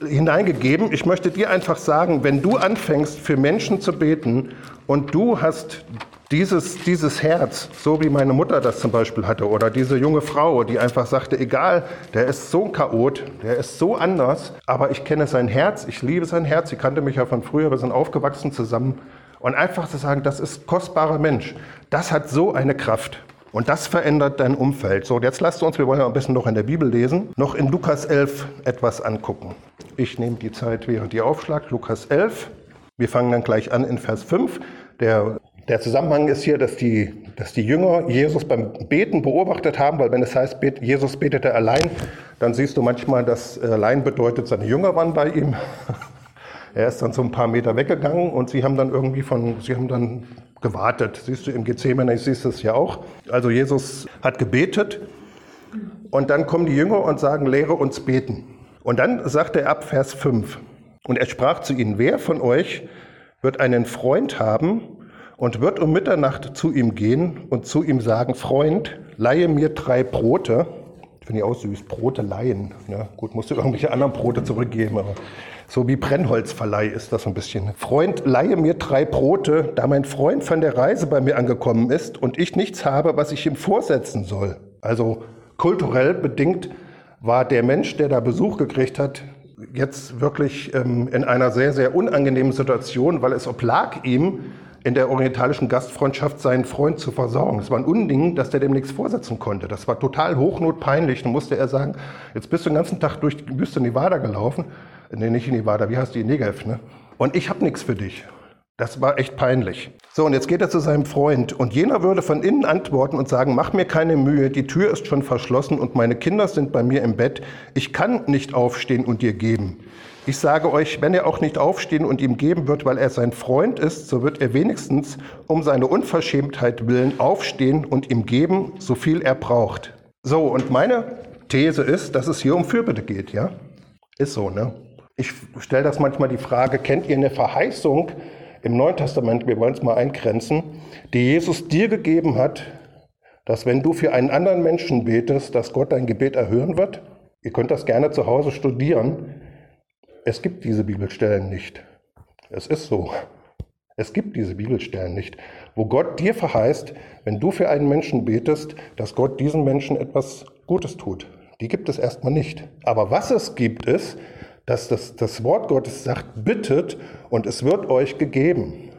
hineingegeben. Ich möchte dir einfach sagen, wenn du anfängst, für Menschen zu beten und du hast dieses, dieses Herz, so wie meine Mutter das zum Beispiel hatte, oder diese junge Frau, die einfach sagte, egal, der ist so ein Chaot, der ist so anders, aber ich kenne sein Herz, ich liebe sein Herz, sie kannte mich ja von früher, wir sind aufgewachsen zusammen. Und einfach zu sagen, das ist kostbarer Mensch, das hat so eine Kraft. Und das verändert dein Umfeld. So, jetzt lasst uns, wir wollen ja ein bisschen noch in der Bibel lesen, noch in Lukas 11 etwas angucken. Ich nehme die Zeit, während ihr aufschlagt. Lukas 11. Wir fangen dann gleich an in Vers 5. Der der Zusammenhang ist hier, dass die, dass die Jünger Jesus beim Beten beobachtet haben, weil wenn es heißt, Jesus betete allein, dann siehst du manchmal, dass allein bedeutet, seine Jünger waren bei ihm. Er ist dann so ein paar Meter weggegangen und sie haben dann irgendwie von, sie haben dann gewartet. Siehst du im Gethsemane, siehst du es ja auch. Also Jesus hat gebetet und dann kommen die Jünger und sagen, lehre uns beten. Und dann sagt er ab Vers 5, und er sprach zu ihnen, wer von euch wird einen Freund haben, und wird um Mitternacht zu ihm gehen und zu ihm sagen, Freund, leihe mir drei Brote. Finde ich auch süß, Brote leihen. Ja, gut, musst du irgendwelche anderen Brote zurückgeben, aber so wie Brennholzverleih ist das ein bisschen. Freund, leihe mir drei Brote, da mein Freund von der Reise bei mir angekommen ist und ich nichts habe, was ich ihm vorsetzen soll. Also kulturell bedingt war der Mensch, der da Besuch gekriegt hat, jetzt wirklich ähm, in einer sehr, sehr unangenehmen Situation, weil es oblag ihm, in der orientalischen Gastfreundschaft seinen Freund zu versorgen. Es war ein Unding, dass der dem nichts vorsetzen konnte. Das war total hochnotpeinlich. Dann musste er sagen, jetzt bist du den ganzen Tag durch die Wüste Nevada gelaufen. Nee, nicht in Nevada, wie heißt die? Negev, ne? Und ich habe nichts für dich. Das war echt peinlich. So, und jetzt geht er zu seinem Freund. Und jener würde von innen antworten und sagen, mach mir keine Mühe, die Tür ist schon verschlossen und meine Kinder sind bei mir im Bett. Ich kann nicht aufstehen und dir geben. Ich sage euch, wenn er auch nicht aufstehen und ihm geben wird, weil er sein Freund ist, so wird er wenigstens um seine Unverschämtheit willen aufstehen und ihm geben, so viel er braucht. So, und meine These ist, dass es hier um Fürbitte geht, ja? Ist so, ne? Ich stelle das manchmal die Frage, kennt ihr eine Verheißung im Neuen Testament, wir wollen es mal eingrenzen, die Jesus dir gegeben hat, dass wenn du für einen anderen Menschen betest, dass Gott dein Gebet erhören wird? Ihr könnt das gerne zu Hause studieren. Es gibt diese Bibelstellen nicht. Es ist so. Es gibt diese Bibelstellen nicht, wo Gott dir verheißt, wenn du für einen Menschen betest, dass Gott diesen Menschen etwas Gutes tut. Die gibt es erstmal nicht. Aber was es gibt, ist, dass das, das Wort Gottes sagt, bittet und es wird euch gegeben.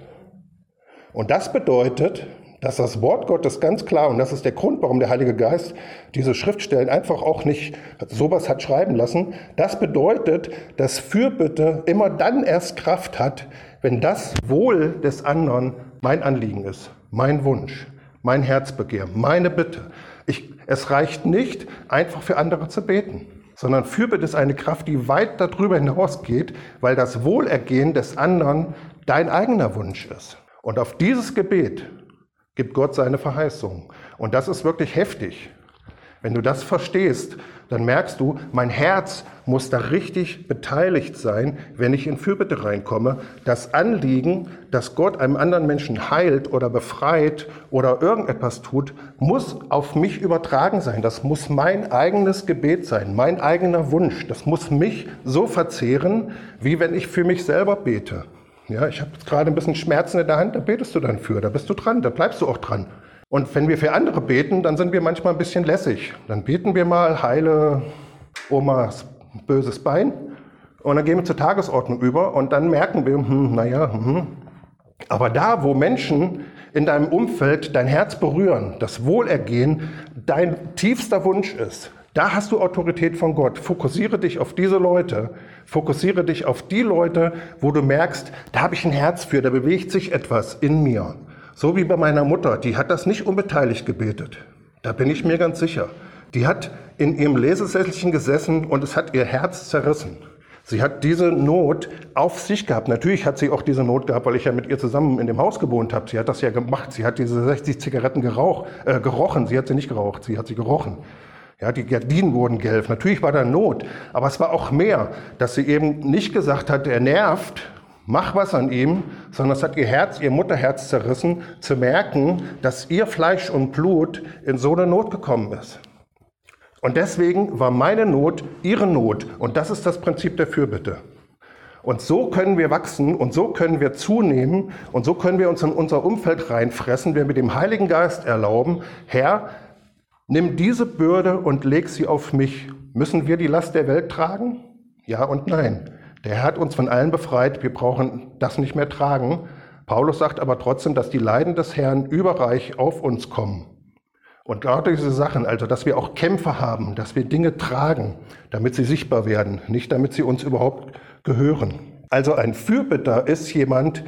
Und das bedeutet, dass das Wort Gottes ganz klar, und das ist der Grund, warum der Heilige Geist diese Schriftstellen einfach auch nicht sowas hat schreiben lassen, das bedeutet, dass Fürbitte immer dann erst Kraft hat, wenn das Wohl des anderen mein Anliegen ist, mein Wunsch, mein Herzbegehr, meine Bitte. Ich, es reicht nicht, einfach für andere zu beten, sondern Fürbitte ist eine Kraft, die weit darüber hinausgeht, weil das Wohlergehen des anderen dein eigener Wunsch ist. Und auf dieses Gebet gibt Gott seine Verheißung. Und das ist wirklich heftig. Wenn du das verstehst, dann merkst du, mein Herz muss da richtig beteiligt sein, wenn ich in Fürbitte reinkomme. Das Anliegen, dass Gott einem anderen Menschen heilt oder befreit oder irgendetwas tut, muss auf mich übertragen sein. Das muss mein eigenes Gebet sein, mein eigener Wunsch. Das muss mich so verzehren, wie wenn ich für mich selber bete. Ja, ich habe gerade ein bisschen Schmerzen in der Hand, da betest du dann für, da bist du dran, da bleibst du auch dran. Und wenn wir für andere beten, dann sind wir manchmal ein bisschen lässig. Dann beten wir mal, heile Omas böses Bein. Und dann gehen wir zur Tagesordnung über und dann merken wir, hm, naja, hm. aber da, wo Menschen in deinem Umfeld dein Herz berühren, das Wohlergehen dein tiefster Wunsch ist, da hast du Autorität von Gott. Fokussiere dich auf diese Leute. Fokussiere dich auf die Leute, wo du merkst, da habe ich ein Herz für, da bewegt sich etwas in mir. So wie bei meiner Mutter, die hat das nicht unbeteiligt gebetet. Da bin ich mir ganz sicher. Die hat in ihrem Lesesesselchen gesessen und es hat ihr Herz zerrissen. Sie hat diese Not auf sich gehabt. Natürlich hat sie auch diese Not gehabt, weil ich ja mit ihr zusammen in dem Haus gewohnt habe. Sie hat das ja gemacht. Sie hat diese 60 Zigaretten gerauch, äh, gerochen. Sie hat sie nicht geraucht, sie hat sie gerochen. Ja, die Gardinen wurden gelb. Natürlich war da Not, aber es war auch mehr, dass sie eben nicht gesagt hat, er nervt, mach was an ihm, sondern es hat ihr Herz, ihr Mutterherz zerrissen, zu merken, dass ihr Fleisch und Blut in so eine Not gekommen ist. Und deswegen war meine Not ihre Not. Und das ist das Prinzip der Fürbitte. Und so können wir wachsen und so können wir zunehmen und so können wir uns in unser Umfeld reinfressen, wenn wir dem Heiligen Geist erlauben, Herr, Nimm diese Bürde und leg sie auf mich. Müssen wir die Last der Welt tragen? Ja und nein. Der Herr hat uns von allen befreit. Wir brauchen das nicht mehr tragen. Paulus sagt aber trotzdem, dass die Leiden des Herrn überreich auf uns kommen. Und gerade diese Sachen, also dass wir auch Kämpfe haben, dass wir Dinge tragen, damit sie sichtbar werden, nicht damit sie uns überhaupt gehören. Also ein Fürbitter ist jemand,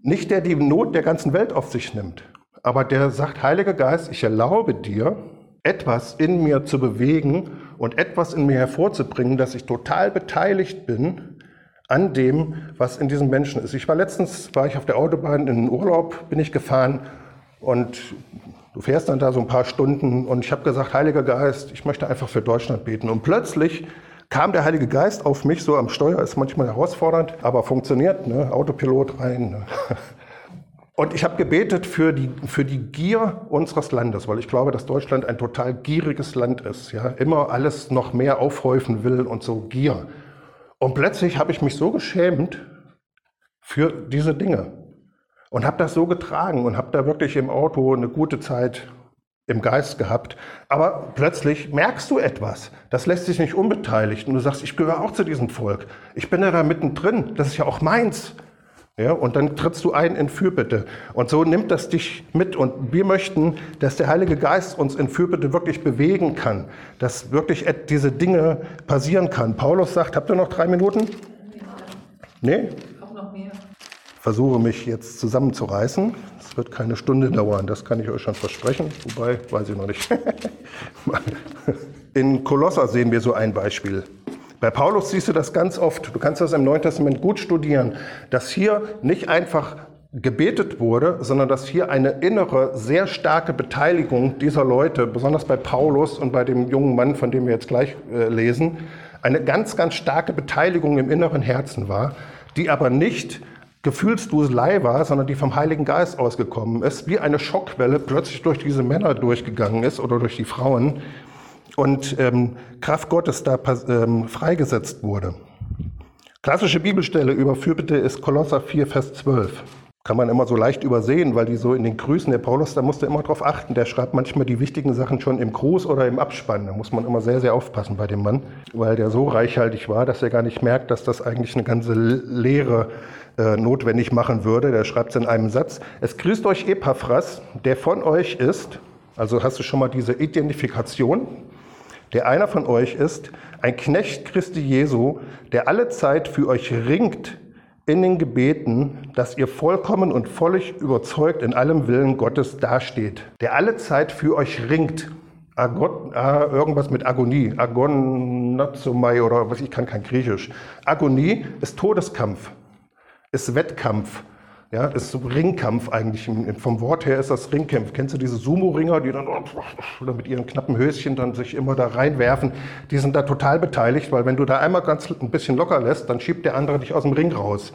nicht der die Not der ganzen Welt auf sich nimmt, aber der sagt, Heiliger Geist, ich erlaube dir, etwas in mir zu bewegen und etwas in mir hervorzubringen, dass ich total beteiligt bin an dem, was in diesem Menschen ist. Ich war letztens, war ich auf der Autobahn in den Urlaub, bin ich gefahren und du fährst dann da so ein paar Stunden und ich habe gesagt, Heiliger Geist, ich möchte einfach für Deutschland beten. Und plötzlich kam der Heilige Geist auf mich, so am Steuer ist manchmal herausfordernd, aber funktioniert, ne? Autopilot rein. Ne? Und ich habe gebetet für die, für die Gier unseres Landes, weil ich glaube, dass Deutschland ein total gieriges Land ist. Ja? Immer alles noch mehr aufhäufen will und so Gier. Und plötzlich habe ich mich so geschämt für diese Dinge und habe das so getragen und habe da wirklich im Auto eine gute Zeit im Geist gehabt. Aber plötzlich merkst du etwas. Das lässt sich nicht unbeteiligt. Und du sagst, ich gehöre auch zu diesem Volk. Ich bin ja da mittendrin. Das ist ja auch meins. Ja, und dann trittst du ein in Fürbitte. Und so nimmt das dich mit. Und wir möchten, dass der Heilige Geist uns in Fürbitte wirklich bewegen kann, dass wirklich diese Dinge passieren kann. Paulus sagt, habt ihr noch drei Minuten? Nee? Auch noch mehr. Versuche mich jetzt zusammenzureißen. Es wird keine Stunde dauern, das kann ich euch schon versprechen. Wobei, weiß ich noch nicht. in Kolosser sehen wir so ein Beispiel. Bei Paulus siehst du das ganz oft. Du kannst das im Neuen Testament gut studieren, dass hier nicht einfach gebetet wurde, sondern dass hier eine innere, sehr starke Beteiligung dieser Leute, besonders bei Paulus und bei dem jungen Mann, von dem wir jetzt gleich äh, lesen, eine ganz, ganz starke Beteiligung im inneren Herzen war, die aber nicht Gefühlsduselei war, sondern die vom Heiligen Geist ausgekommen ist, wie eine Schockwelle plötzlich durch diese Männer durchgegangen ist oder durch die Frauen und ähm, Kraft Gottes da ähm, freigesetzt wurde. Klassische Bibelstelle über Fürbitte ist Kolosser 4, Vers 12. Kann man immer so leicht übersehen, weil die so in den Grüßen der Paulus, da musst du immer drauf achten. Der schreibt manchmal die wichtigen Sachen schon im Gruß oder im Abspann. Da muss man immer sehr, sehr aufpassen bei dem Mann, weil der so reichhaltig war, dass er gar nicht merkt, dass das eigentlich eine ganze Lehre äh, notwendig machen würde. Der schreibt es in einem Satz. Es grüßt euch Epaphras, der von euch ist. Also hast du schon mal diese Identifikation der einer von euch ist, ein Knecht Christi Jesu, der alle Zeit für euch ringt in den Gebeten, dass ihr vollkommen und völlig überzeugt in allem Willen Gottes dasteht, der alle Zeit für euch ringt. Agon, ah, irgendwas mit Agonie, Agonazomai oder was, ich kann kein Griechisch. Agonie ist Todeskampf, ist Wettkampf. Ja, ist so Ringkampf eigentlich. Vom Wort her ist das Ringkampf. Kennst du diese Sumo-Ringer, die dann oder mit ihren knappen Höschen dann sich immer da reinwerfen? Die sind da total beteiligt, weil wenn du da einmal ganz ein bisschen locker lässt, dann schiebt der andere dich aus dem Ring raus.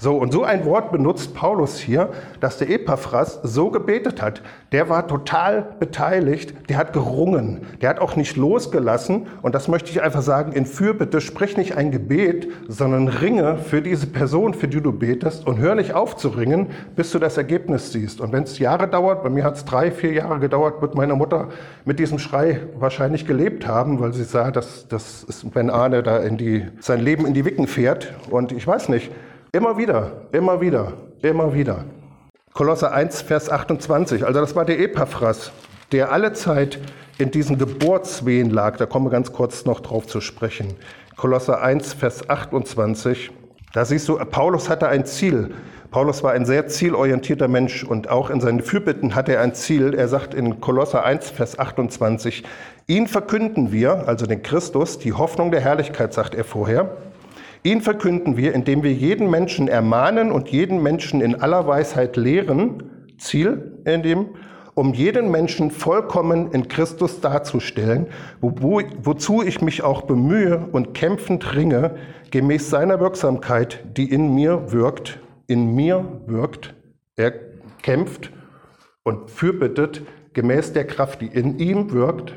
So, und so ein Wort benutzt Paulus hier, dass der Epaphras so gebetet hat. Der war total beteiligt, der hat gerungen, der hat auch nicht losgelassen. Und das möchte ich einfach sagen, in Fürbitte sprich nicht ein Gebet, sondern ringe für diese Person, für die du betest und hör nicht auf zu ringen, bis du das Ergebnis siehst. Und wenn es Jahre dauert, bei mir hat es drei, vier Jahre gedauert, wird meine Mutter mit diesem Schrei wahrscheinlich gelebt haben, weil sie sah, dass das ist, wenn Arne da in die, sein Leben in die Wicken fährt. Und ich weiß nicht, Immer wieder, immer wieder, immer wieder. Kolosser 1, Vers 28, also das war der Epaphras, der alle Zeit in diesen Geburtswehen lag. Da kommen wir ganz kurz noch drauf zu sprechen. Kolosser 1, Vers 28, da siehst du, Paulus hatte ein Ziel. Paulus war ein sehr zielorientierter Mensch und auch in seinen Fürbitten hatte er ein Ziel. Er sagt in Kolosser 1, Vers 28, ihn verkünden wir, also den Christus, die Hoffnung der Herrlichkeit, sagt er vorher. Ihn verkünden wir, indem wir jeden Menschen ermahnen und jeden Menschen in aller Weisheit lehren, Ziel in dem, um jeden Menschen vollkommen in Christus darzustellen, wo, wo, wozu ich mich auch bemühe und kämpfend ringe, gemäß seiner Wirksamkeit, die in mir wirkt, in mir wirkt. Er kämpft und fürbittet gemäß der Kraft, die in ihm wirkt,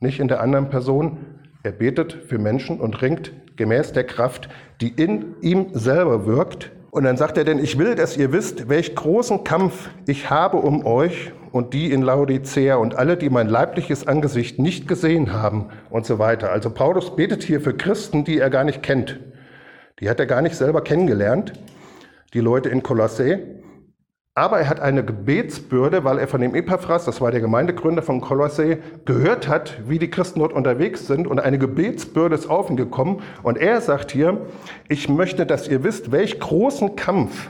nicht in der anderen Person. Er betet für Menschen und ringt gemäß der Kraft, die in ihm selber wirkt. Und dann sagt er denn, ich will, dass ihr wisst, welch großen Kampf ich habe um euch und die in Laodicea und alle, die mein leibliches Angesicht nicht gesehen haben und so weiter. Also Paulus betet hier für Christen, die er gar nicht kennt. Die hat er gar nicht selber kennengelernt, die Leute in Kolossä. Aber er hat eine Gebetsbürde, weil er von dem Epaphras, das war der Gemeindegründer von Kolosse, gehört hat, wie die Christen dort unterwegs sind. Und eine Gebetsbürde ist auf ihn gekommen. Und er sagt hier, ich möchte, dass ihr wisst, welch großen Kampf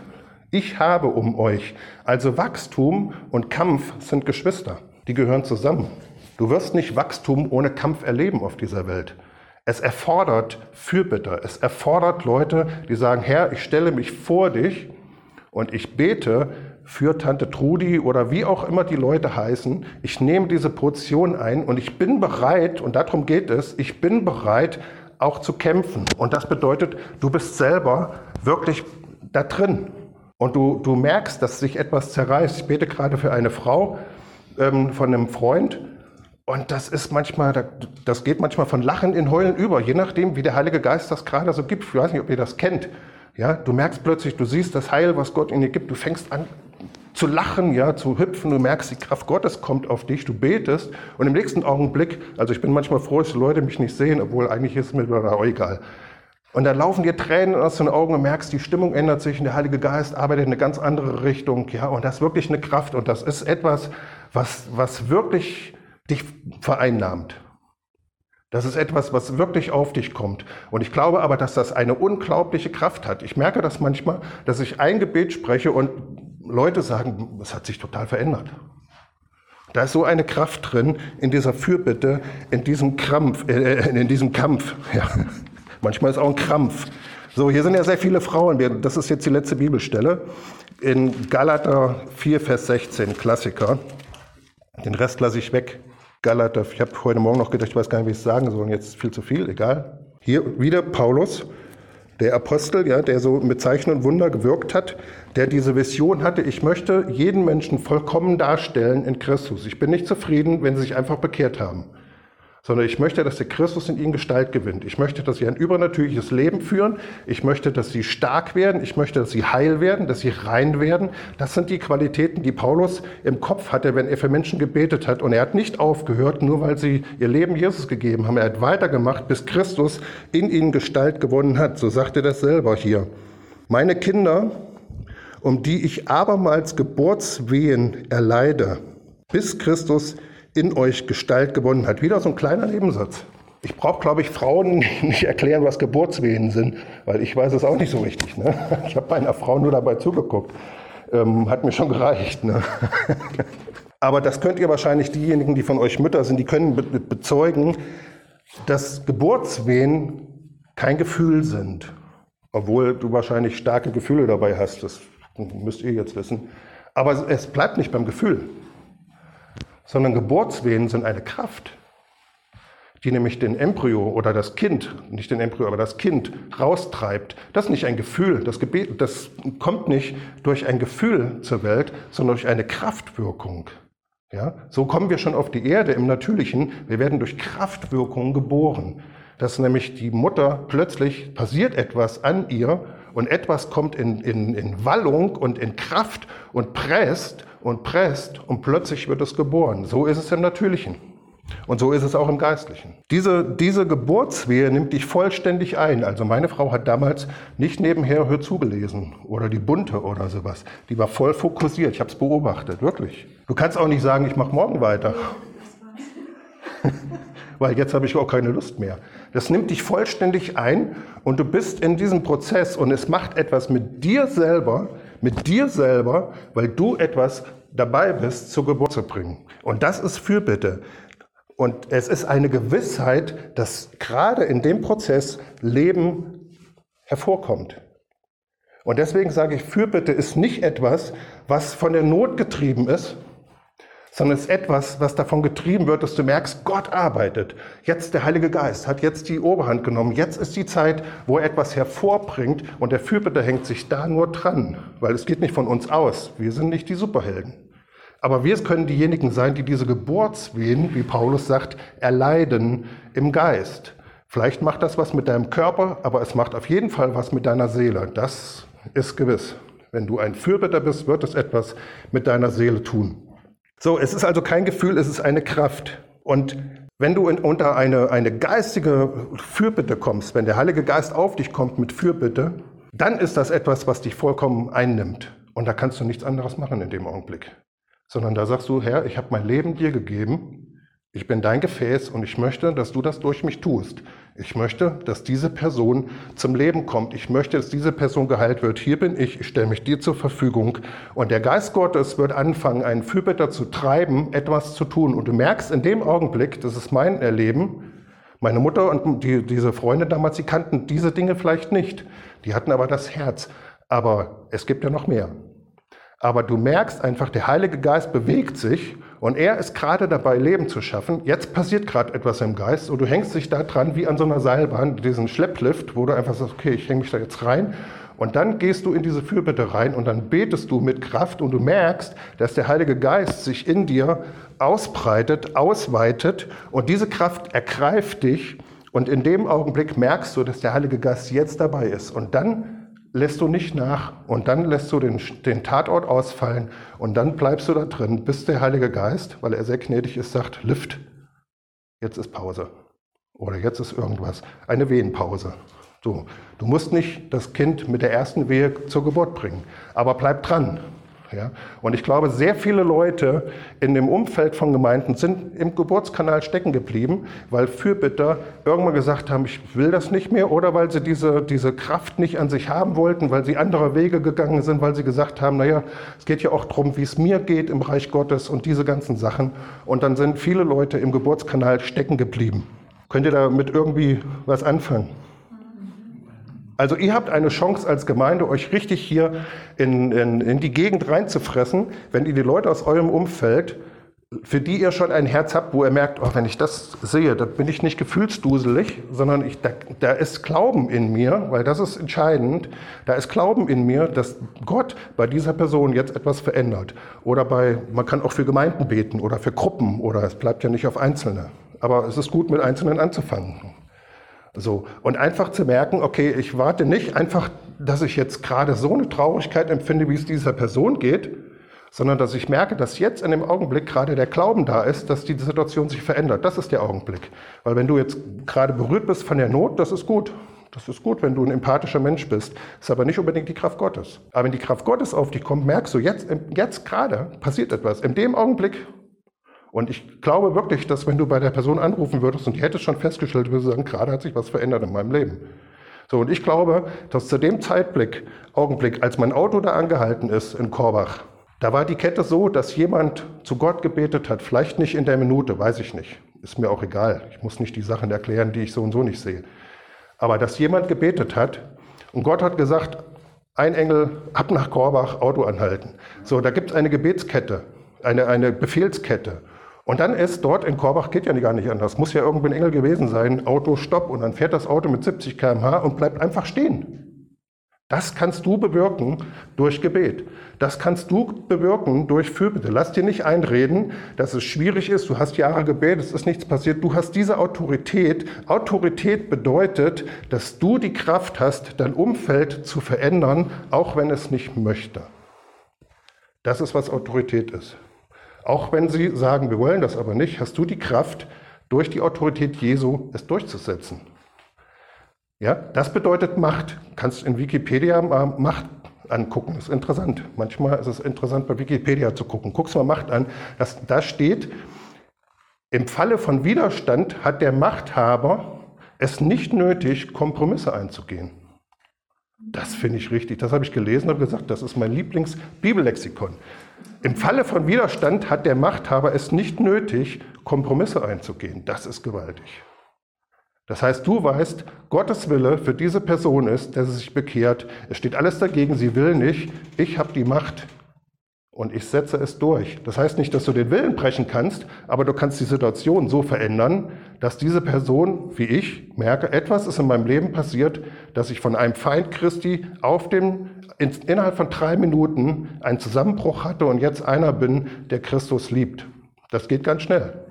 ich habe um euch. Also Wachstum und Kampf sind Geschwister. Die gehören zusammen. Du wirst nicht Wachstum ohne Kampf erleben auf dieser Welt. Es erfordert Fürbitter. Es erfordert Leute, die sagen, Herr, ich stelle mich vor dich und ich bete für Tante Trudi oder wie auch immer die Leute heißen. Ich nehme diese Portion ein und ich bin bereit, und darum geht es, ich bin bereit, auch zu kämpfen. Und das bedeutet, du bist selber wirklich da drin. Und du, du merkst, dass sich etwas zerreißt. Ich bete gerade für eine Frau ähm, von einem Freund. Und das ist manchmal, das geht manchmal von Lachen in Heulen über, je nachdem, wie der Heilige Geist das gerade so gibt. Ich weiß nicht, ob ihr das kennt. Ja, du merkst plötzlich, du siehst das Heil, was Gott in dir gibt. Du fängst an zu lachen, ja, zu hüpfen. Du merkst, die Kraft Gottes kommt auf dich. Du betest und im nächsten Augenblick, also ich bin manchmal froh, dass die Leute mich nicht sehen, obwohl eigentlich ist es mir auch egal. Und dann laufen dir Tränen aus den Augen und merkst, die Stimmung ändert sich und der Heilige Geist arbeitet in eine ganz andere Richtung. Ja, und das ist wirklich eine Kraft und das ist etwas, was, was wirklich dich vereinnahmt. Das ist etwas, was wirklich auf dich kommt. Und ich glaube aber, dass das eine unglaubliche Kraft hat. Ich merke das manchmal, dass ich ein Gebet spreche und Leute sagen, es hat sich total verändert. Da ist so eine Kraft drin in dieser Fürbitte, in diesem Krampf, äh, in diesem Kampf. Ja. Manchmal ist auch ein Krampf. So, hier sind ja sehr viele Frauen. Das ist jetzt die letzte Bibelstelle. In Galater 4, Vers 16, Klassiker. Den Rest lasse ich weg. Galater, ich habe heute Morgen noch gedacht, ich weiß gar nicht, wie ich es sagen soll, jetzt viel zu viel, egal. Hier wieder Paulus, der Apostel, ja, der so mit Zeichen und Wunder gewirkt hat, der diese Vision hatte, ich möchte jeden Menschen vollkommen darstellen in Christus. Ich bin nicht zufrieden, wenn sie sich einfach bekehrt haben sondern ich möchte, dass der Christus in ihnen Gestalt gewinnt. Ich möchte, dass sie ein übernatürliches Leben führen. Ich möchte, dass sie stark werden. Ich möchte, dass sie heil werden, dass sie rein werden. Das sind die Qualitäten, die Paulus im Kopf hatte, wenn er für Menschen gebetet hat. Und er hat nicht aufgehört, nur weil sie ihr Leben Jesus gegeben haben. Er hat weitergemacht, bis Christus in ihnen Gestalt gewonnen hat. So sagt er das selber hier. Meine Kinder, um die ich abermals Geburtswehen erleide, bis Christus in euch Gestalt gewonnen hat. Wieder so ein kleiner Nebensatz. Ich brauche, glaube ich, Frauen nicht erklären, was Geburtswehen sind, weil ich weiß es auch nicht so richtig. Ne? Ich habe meiner Frau nur dabei zugeguckt. Ähm, hat mir schon gereicht. Ne? Aber das könnt ihr wahrscheinlich, diejenigen, die von euch Mütter sind, die können be bezeugen, dass Geburtswehen kein Gefühl sind. Obwohl du wahrscheinlich starke Gefühle dabei hast, das müsst ihr jetzt wissen. Aber es bleibt nicht beim Gefühl sondern Geburtswehen sind eine Kraft, die nämlich den Embryo oder das Kind, nicht den Embryo, aber das Kind raustreibt. Das ist nicht ein Gefühl, das, Gebet, das kommt nicht durch ein Gefühl zur Welt, sondern durch eine Kraftwirkung. Ja, so kommen wir schon auf die Erde im Natürlichen. Wir werden durch Kraftwirkungen geboren. Dass nämlich die Mutter plötzlich passiert etwas an ihr und etwas kommt in, in, in Wallung und in Kraft und presst und presst und plötzlich wird es geboren. So ist es im Natürlichen. Und so ist es auch im Geistlichen. Diese, diese Geburtswehe nimmt dich vollständig ein. Also meine Frau hat damals nicht nebenher Hör zugelesen oder die Bunte oder sowas. Die war voll fokussiert. Ich habe es beobachtet, wirklich. Du kannst auch nicht sagen, ich mache morgen weiter. Weil jetzt habe ich auch keine Lust mehr. Das nimmt dich vollständig ein und du bist in diesem Prozess und es macht etwas mit dir selber, mit dir selber, weil du etwas dabei bist, zur Geburt zu bringen. Und das ist Fürbitte. Und es ist eine Gewissheit, dass gerade in dem Prozess Leben hervorkommt. Und deswegen sage ich, Fürbitte ist nicht etwas, was von der Not getrieben ist, sondern es ist etwas, was davon getrieben wird, dass du merkst, Gott arbeitet. Jetzt der Heilige Geist hat jetzt die Oberhand genommen. Jetzt ist die Zeit, wo er etwas hervorbringt und der Fürbitter hängt sich da nur dran, weil es geht nicht von uns aus. Wir sind nicht die Superhelden. Aber wir können diejenigen sein, die diese Geburtswehen, wie Paulus sagt, erleiden im Geist. Vielleicht macht das was mit deinem Körper, aber es macht auf jeden Fall was mit deiner Seele. Das ist gewiss. Wenn du ein Fürbitter bist, wird es etwas mit deiner Seele tun. So, es ist also kein Gefühl, es ist eine Kraft. Und wenn du in, unter eine, eine geistige Fürbitte kommst, wenn der Heilige Geist auf dich kommt mit Fürbitte, dann ist das etwas, was dich vollkommen einnimmt. Und da kannst du nichts anderes machen in dem Augenblick. Sondern da sagst du, Herr, ich habe mein Leben dir gegeben ich bin dein Gefäß und ich möchte, dass du das durch mich tust. Ich möchte, dass diese Person zum Leben kommt. Ich möchte, dass diese Person geheilt wird. Hier bin ich, ich stelle mich dir zur Verfügung. Und der Geist Gottes wird anfangen, einen Fürbitter zu treiben, etwas zu tun. Und du merkst in dem Augenblick, das ist mein Erleben, meine Mutter und die, diese Freunde damals, sie kannten diese Dinge vielleicht nicht. Die hatten aber das Herz. Aber es gibt ja noch mehr. Aber du merkst einfach, der Heilige Geist bewegt sich und er ist gerade dabei, Leben zu schaffen. Jetzt passiert gerade etwas im Geist und du hängst dich da dran wie an so einer Seilbahn, diesen Schlepplift, wo du einfach sagst, okay, ich hänge mich da jetzt rein. Und dann gehst du in diese Fürbitte rein und dann betest du mit Kraft und du merkst, dass der Heilige Geist sich in dir ausbreitet, ausweitet und diese Kraft ergreift dich und in dem Augenblick merkst du, dass der Heilige Geist jetzt dabei ist. Und dann lässt du nicht nach und dann lässt du den, den Tatort ausfallen und dann bleibst du da drin, bis der Heilige Geist, weil er sehr gnädig ist, sagt, Lift, jetzt ist Pause. Oder jetzt ist irgendwas. Eine Wehenpause. So. Du musst nicht das Kind mit der ersten Wehe zur Geburt bringen, aber bleib dran. Ja? Und ich glaube, sehr viele Leute in dem Umfeld von Gemeinden sind im Geburtskanal stecken geblieben, weil Fürbitter irgendwann gesagt haben, ich will das nicht mehr oder weil sie diese, diese Kraft nicht an sich haben wollten, weil sie andere Wege gegangen sind, weil sie gesagt haben, naja, es geht ja auch darum, wie es mir geht im Reich Gottes und diese ganzen Sachen. Und dann sind viele Leute im Geburtskanal stecken geblieben. Könnt ihr damit irgendwie was anfangen? Also ihr habt eine Chance als Gemeinde, euch richtig hier in, in, in die Gegend reinzufressen, wenn ihr die Leute aus eurem Umfeld für die ihr schon ein Herz habt, wo ihr merkt, oh, wenn ich das sehe, da bin ich nicht gefühlsduselig, sondern ich, da, da ist Glauben in mir, weil das ist entscheidend, da ist Glauben in mir, dass Gott bei dieser Person jetzt etwas verändert. Oder bei, man kann auch für Gemeinden beten oder für Gruppen oder es bleibt ja nicht auf Einzelne. Aber es ist gut, mit Einzelnen anzufangen. So. Und einfach zu merken, okay, ich warte nicht einfach, dass ich jetzt gerade so eine Traurigkeit empfinde, wie es dieser Person geht, sondern dass ich merke, dass jetzt in dem Augenblick gerade der Glauben da ist, dass die Situation sich verändert. Das ist der Augenblick. Weil wenn du jetzt gerade berührt bist von der Not, das ist gut. Das ist gut, wenn du ein empathischer Mensch bist. Ist aber nicht unbedingt die Kraft Gottes. Aber wenn die Kraft Gottes auf dich kommt, merkst du, jetzt, jetzt gerade passiert etwas. In dem Augenblick. Und ich glaube wirklich, dass wenn du bei der Person anrufen würdest und die hätte es schon festgestellt, würde sagen, gerade hat sich was verändert in meinem Leben. So, und ich glaube, dass zu dem Zeitblick, Augenblick, als mein Auto da angehalten ist in Korbach, da war die Kette so, dass jemand zu Gott gebetet hat, vielleicht nicht in der Minute, weiß ich nicht, ist mir auch egal. Ich muss nicht die Sachen erklären, die ich so und so nicht sehe. Aber dass jemand gebetet hat und Gott hat gesagt, ein Engel ab nach Korbach, Auto anhalten. So, da gibt es eine Gebetskette, eine, eine Befehlskette. Und dann ist dort in Korbach, geht ja gar nicht anders, muss ja irgendwie ein Engel gewesen sein, Auto stopp und dann fährt das Auto mit 70 km/h und bleibt einfach stehen. Das kannst du bewirken durch Gebet. Das kannst du bewirken durch Fürbitte. Lass dir nicht einreden, dass es schwierig ist. Du hast Jahre gebetet, es ist nichts passiert. Du hast diese Autorität. Autorität bedeutet, dass du die Kraft hast, dein Umfeld zu verändern, auch wenn es nicht möchte. Das ist, was Autorität ist. Auch wenn sie sagen, wir wollen das aber nicht, hast du die Kraft, durch die Autorität Jesu es durchzusetzen. Ja, das bedeutet Macht. Kannst in Wikipedia mal Macht angucken. Das ist interessant. Manchmal ist es interessant, bei Wikipedia zu gucken. Guckst mal Macht an. Das, da steht, im Falle von Widerstand hat der Machthaber es nicht nötig, Kompromisse einzugehen. Das finde ich richtig. Das habe ich gelesen und gesagt, das ist mein Lieblingsbibellexikon. Im Falle von Widerstand hat der Machthaber es nicht nötig, Kompromisse einzugehen. Das ist gewaltig. Das heißt, du weißt, Gottes Wille für diese Person ist, dass sie sich bekehrt. Es steht alles dagegen, sie will nicht. Ich habe die Macht und ich setze es durch. Das heißt nicht, dass du den Willen brechen kannst, aber du kannst die Situation so verändern, dass diese Person, wie ich, merke, etwas ist in meinem Leben passiert, dass ich von einem Feind Christi auf dem, in, innerhalb von drei Minuten einen Zusammenbruch hatte und jetzt einer bin, der Christus liebt. Das geht ganz schnell.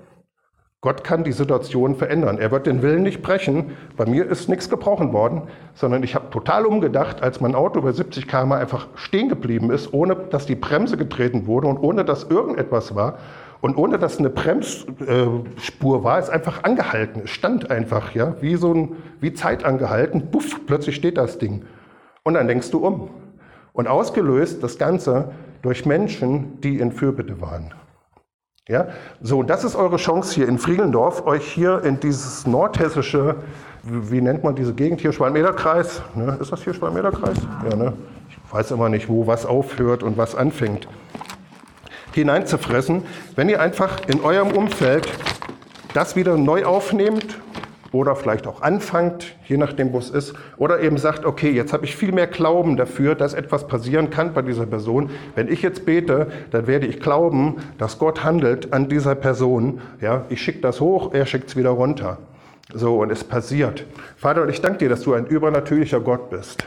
Gott kann die Situation verändern. Er wird den Willen nicht brechen. Bei mir ist nichts gebrochen worden, sondern ich habe total umgedacht, als mein Auto bei 70 km einfach stehen geblieben ist, ohne dass die Bremse getreten wurde und ohne dass irgendetwas war. Und ohne dass eine Bremsspur war, ist einfach angehalten. Es stand einfach, ja, wie so ein, wie Zeit angehalten. Puff, plötzlich steht das Ding. Und dann denkst du um. Und ausgelöst das Ganze durch Menschen, die in Fürbitte waren. Ja, so, das ist eure Chance hier in Friegelndorf, euch hier in dieses nordhessische, wie, nennt man diese Gegend hier, Schwalmederkreis? Ne? Ist das hier Schwalmederkreis? Ja, ne? Ich weiß immer nicht, wo was aufhört und was anfängt. Hineinzufressen, wenn ihr einfach in eurem Umfeld das wieder neu aufnehmt oder vielleicht auch anfangt, je nachdem, wo es ist, oder eben sagt, okay, jetzt habe ich viel mehr Glauben dafür, dass etwas passieren kann bei dieser Person. Wenn ich jetzt bete, dann werde ich glauben, dass Gott handelt an dieser Person. Ja, ich schicke das hoch, er schickt es wieder runter. So, und es passiert. Vater, ich danke dir, dass du ein übernatürlicher Gott bist.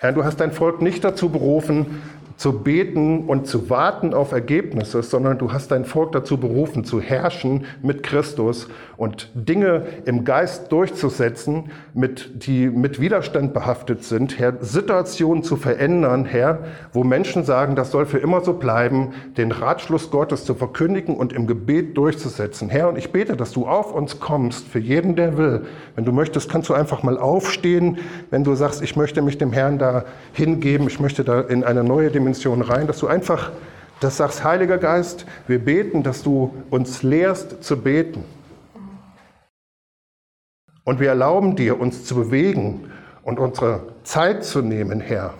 Herr, du hast dein Volk nicht dazu berufen, zu beten und zu warten auf Ergebnisse, sondern du hast dein Volk dazu berufen, zu herrschen mit Christus und Dinge im Geist durchzusetzen, mit, die mit Widerstand behaftet sind, Herr, Situationen zu verändern, Herr, wo Menschen sagen, das soll für immer so bleiben, den Ratschluss Gottes zu verkündigen und im Gebet durchzusetzen. Herr, und ich bete, dass du auf uns kommst, für jeden, der will. Wenn du möchtest, kannst du einfach mal aufstehen, wenn du sagst, ich möchte mich dem Herrn da hingeben, ich möchte da in eine neue Dimension Dimension rein, dass du einfach das sagst, Heiliger Geist, wir beten, dass du uns lehrst zu beten. Und wir erlauben dir, uns zu bewegen und unsere Zeit zu nehmen, Herr.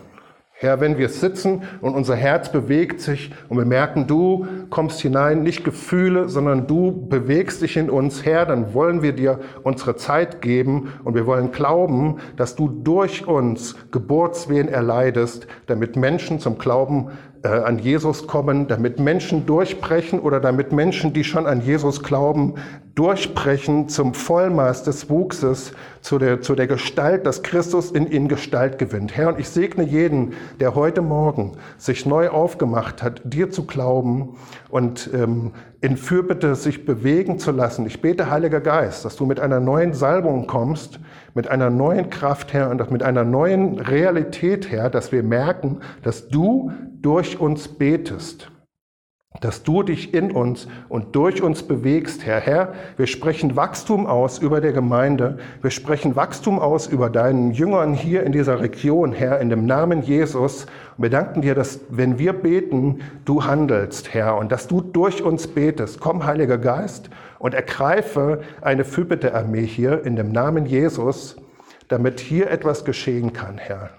Herr, wenn wir sitzen und unser Herz bewegt sich und wir merken, du kommst hinein, nicht Gefühle, sondern du bewegst dich in uns, Herr, dann wollen wir dir unsere Zeit geben und wir wollen glauben, dass du durch uns Geburtswehen erleidest, damit Menschen zum Glauben äh, an Jesus kommen, damit Menschen durchbrechen oder damit Menschen, die schon an Jesus glauben, durchbrechen zum Vollmaß des Wuchses, zu der, zu der Gestalt, dass Christus in ihnen Gestalt gewinnt. Herr, und ich segne jeden, der heute Morgen sich neu aufgemacht hat, dir zu glauben und ähm, in Fürbitte sich bewegen zu lassen. Ich bete, Heiliger Geist, dass du mit einer neuen Salbung kommst, mit einer neuen Kraft, Herr, und mit einer neuen Realität, Herr, dass wir merken, dass du durch uns betest dass du dich in uns und durch uns bewegst, Herr. Herr, wir sprechen Wachstum aus über der Gemeinde. Wir sprechen Wachstum aus über deinen Jüngern hier in dieser Region, Herr, in dem Namen Jesus. Und wir danken dir, dass wenn wir beten, du handelst, Herr, und dass du durch uns betest. Komm, Heiliger Geist, und ergreife eine Fürbitte-Armee hier in dem Namen Jesus, damit hier etwas geschehen kann, Herr.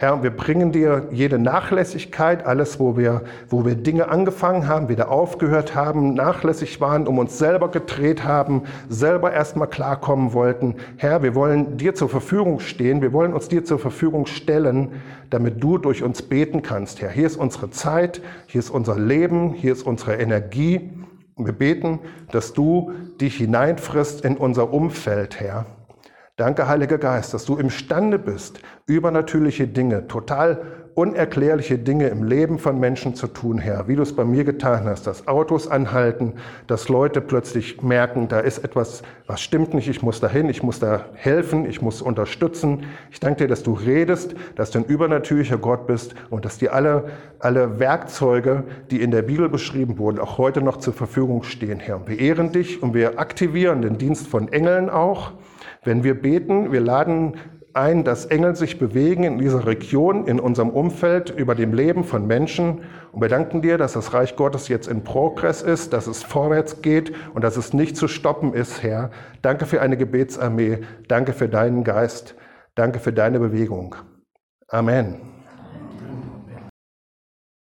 Herr, wir bringen dir jede Nachlässigkeit, alles, wo wir, wo wir Dinge angefangen haben, wieder aufgehört haben, nachlässig waren, um uns selber gedreht haben, selber erstmal klarkommen wollten. Herr, wir wollen dir zur Verfügung stehen, wir wollen uns dir zur Verfügung stellen, damit du durch uns beten kannst. Herr, hier ist unsere Zeit, hier ist unser Leben, hier ist unsere Energie. Wir beten, dass du dich hineinfrisst in unser Umfeld, Herr. Danke, Heiliger Geist, dass du imstande bist, übernatürliche Dinge, total unerklärliche Dinge im Leben von Menschen zu tun, Herr, wie du es bei mir getan hast, dass Autos anhalten, dass Leute plötzlich merken, da ist etwas, was stimmt nicht, ich muss dahin, ich muss da helfen, ich muss unterstützen. Ich danke dir, dass du redest, dass du ein übernatürlicher Gott bist und dass dir alle, alle Werkzeuge, die in der Bibel beschrieben wurden, auch heute noch zur Verfügung stehen, Herr. Wir ehren dich und wir aktivieren den Dienst von Engeln auch wenn wir beten, wir laden ein, dass Engel sich bewegen in dieser Region, in unserem Umfeld, über dem Leben von Menschen. Und wir danken dir, dass das Reich Gottes jetzt in Progress ist, dass es vorwärts geht und dass es nicht zu stoppen ist, Herr. Danke für eine Gebetsarmee. Danke für deinen Geist. Danke für deine Bewegung. Amen.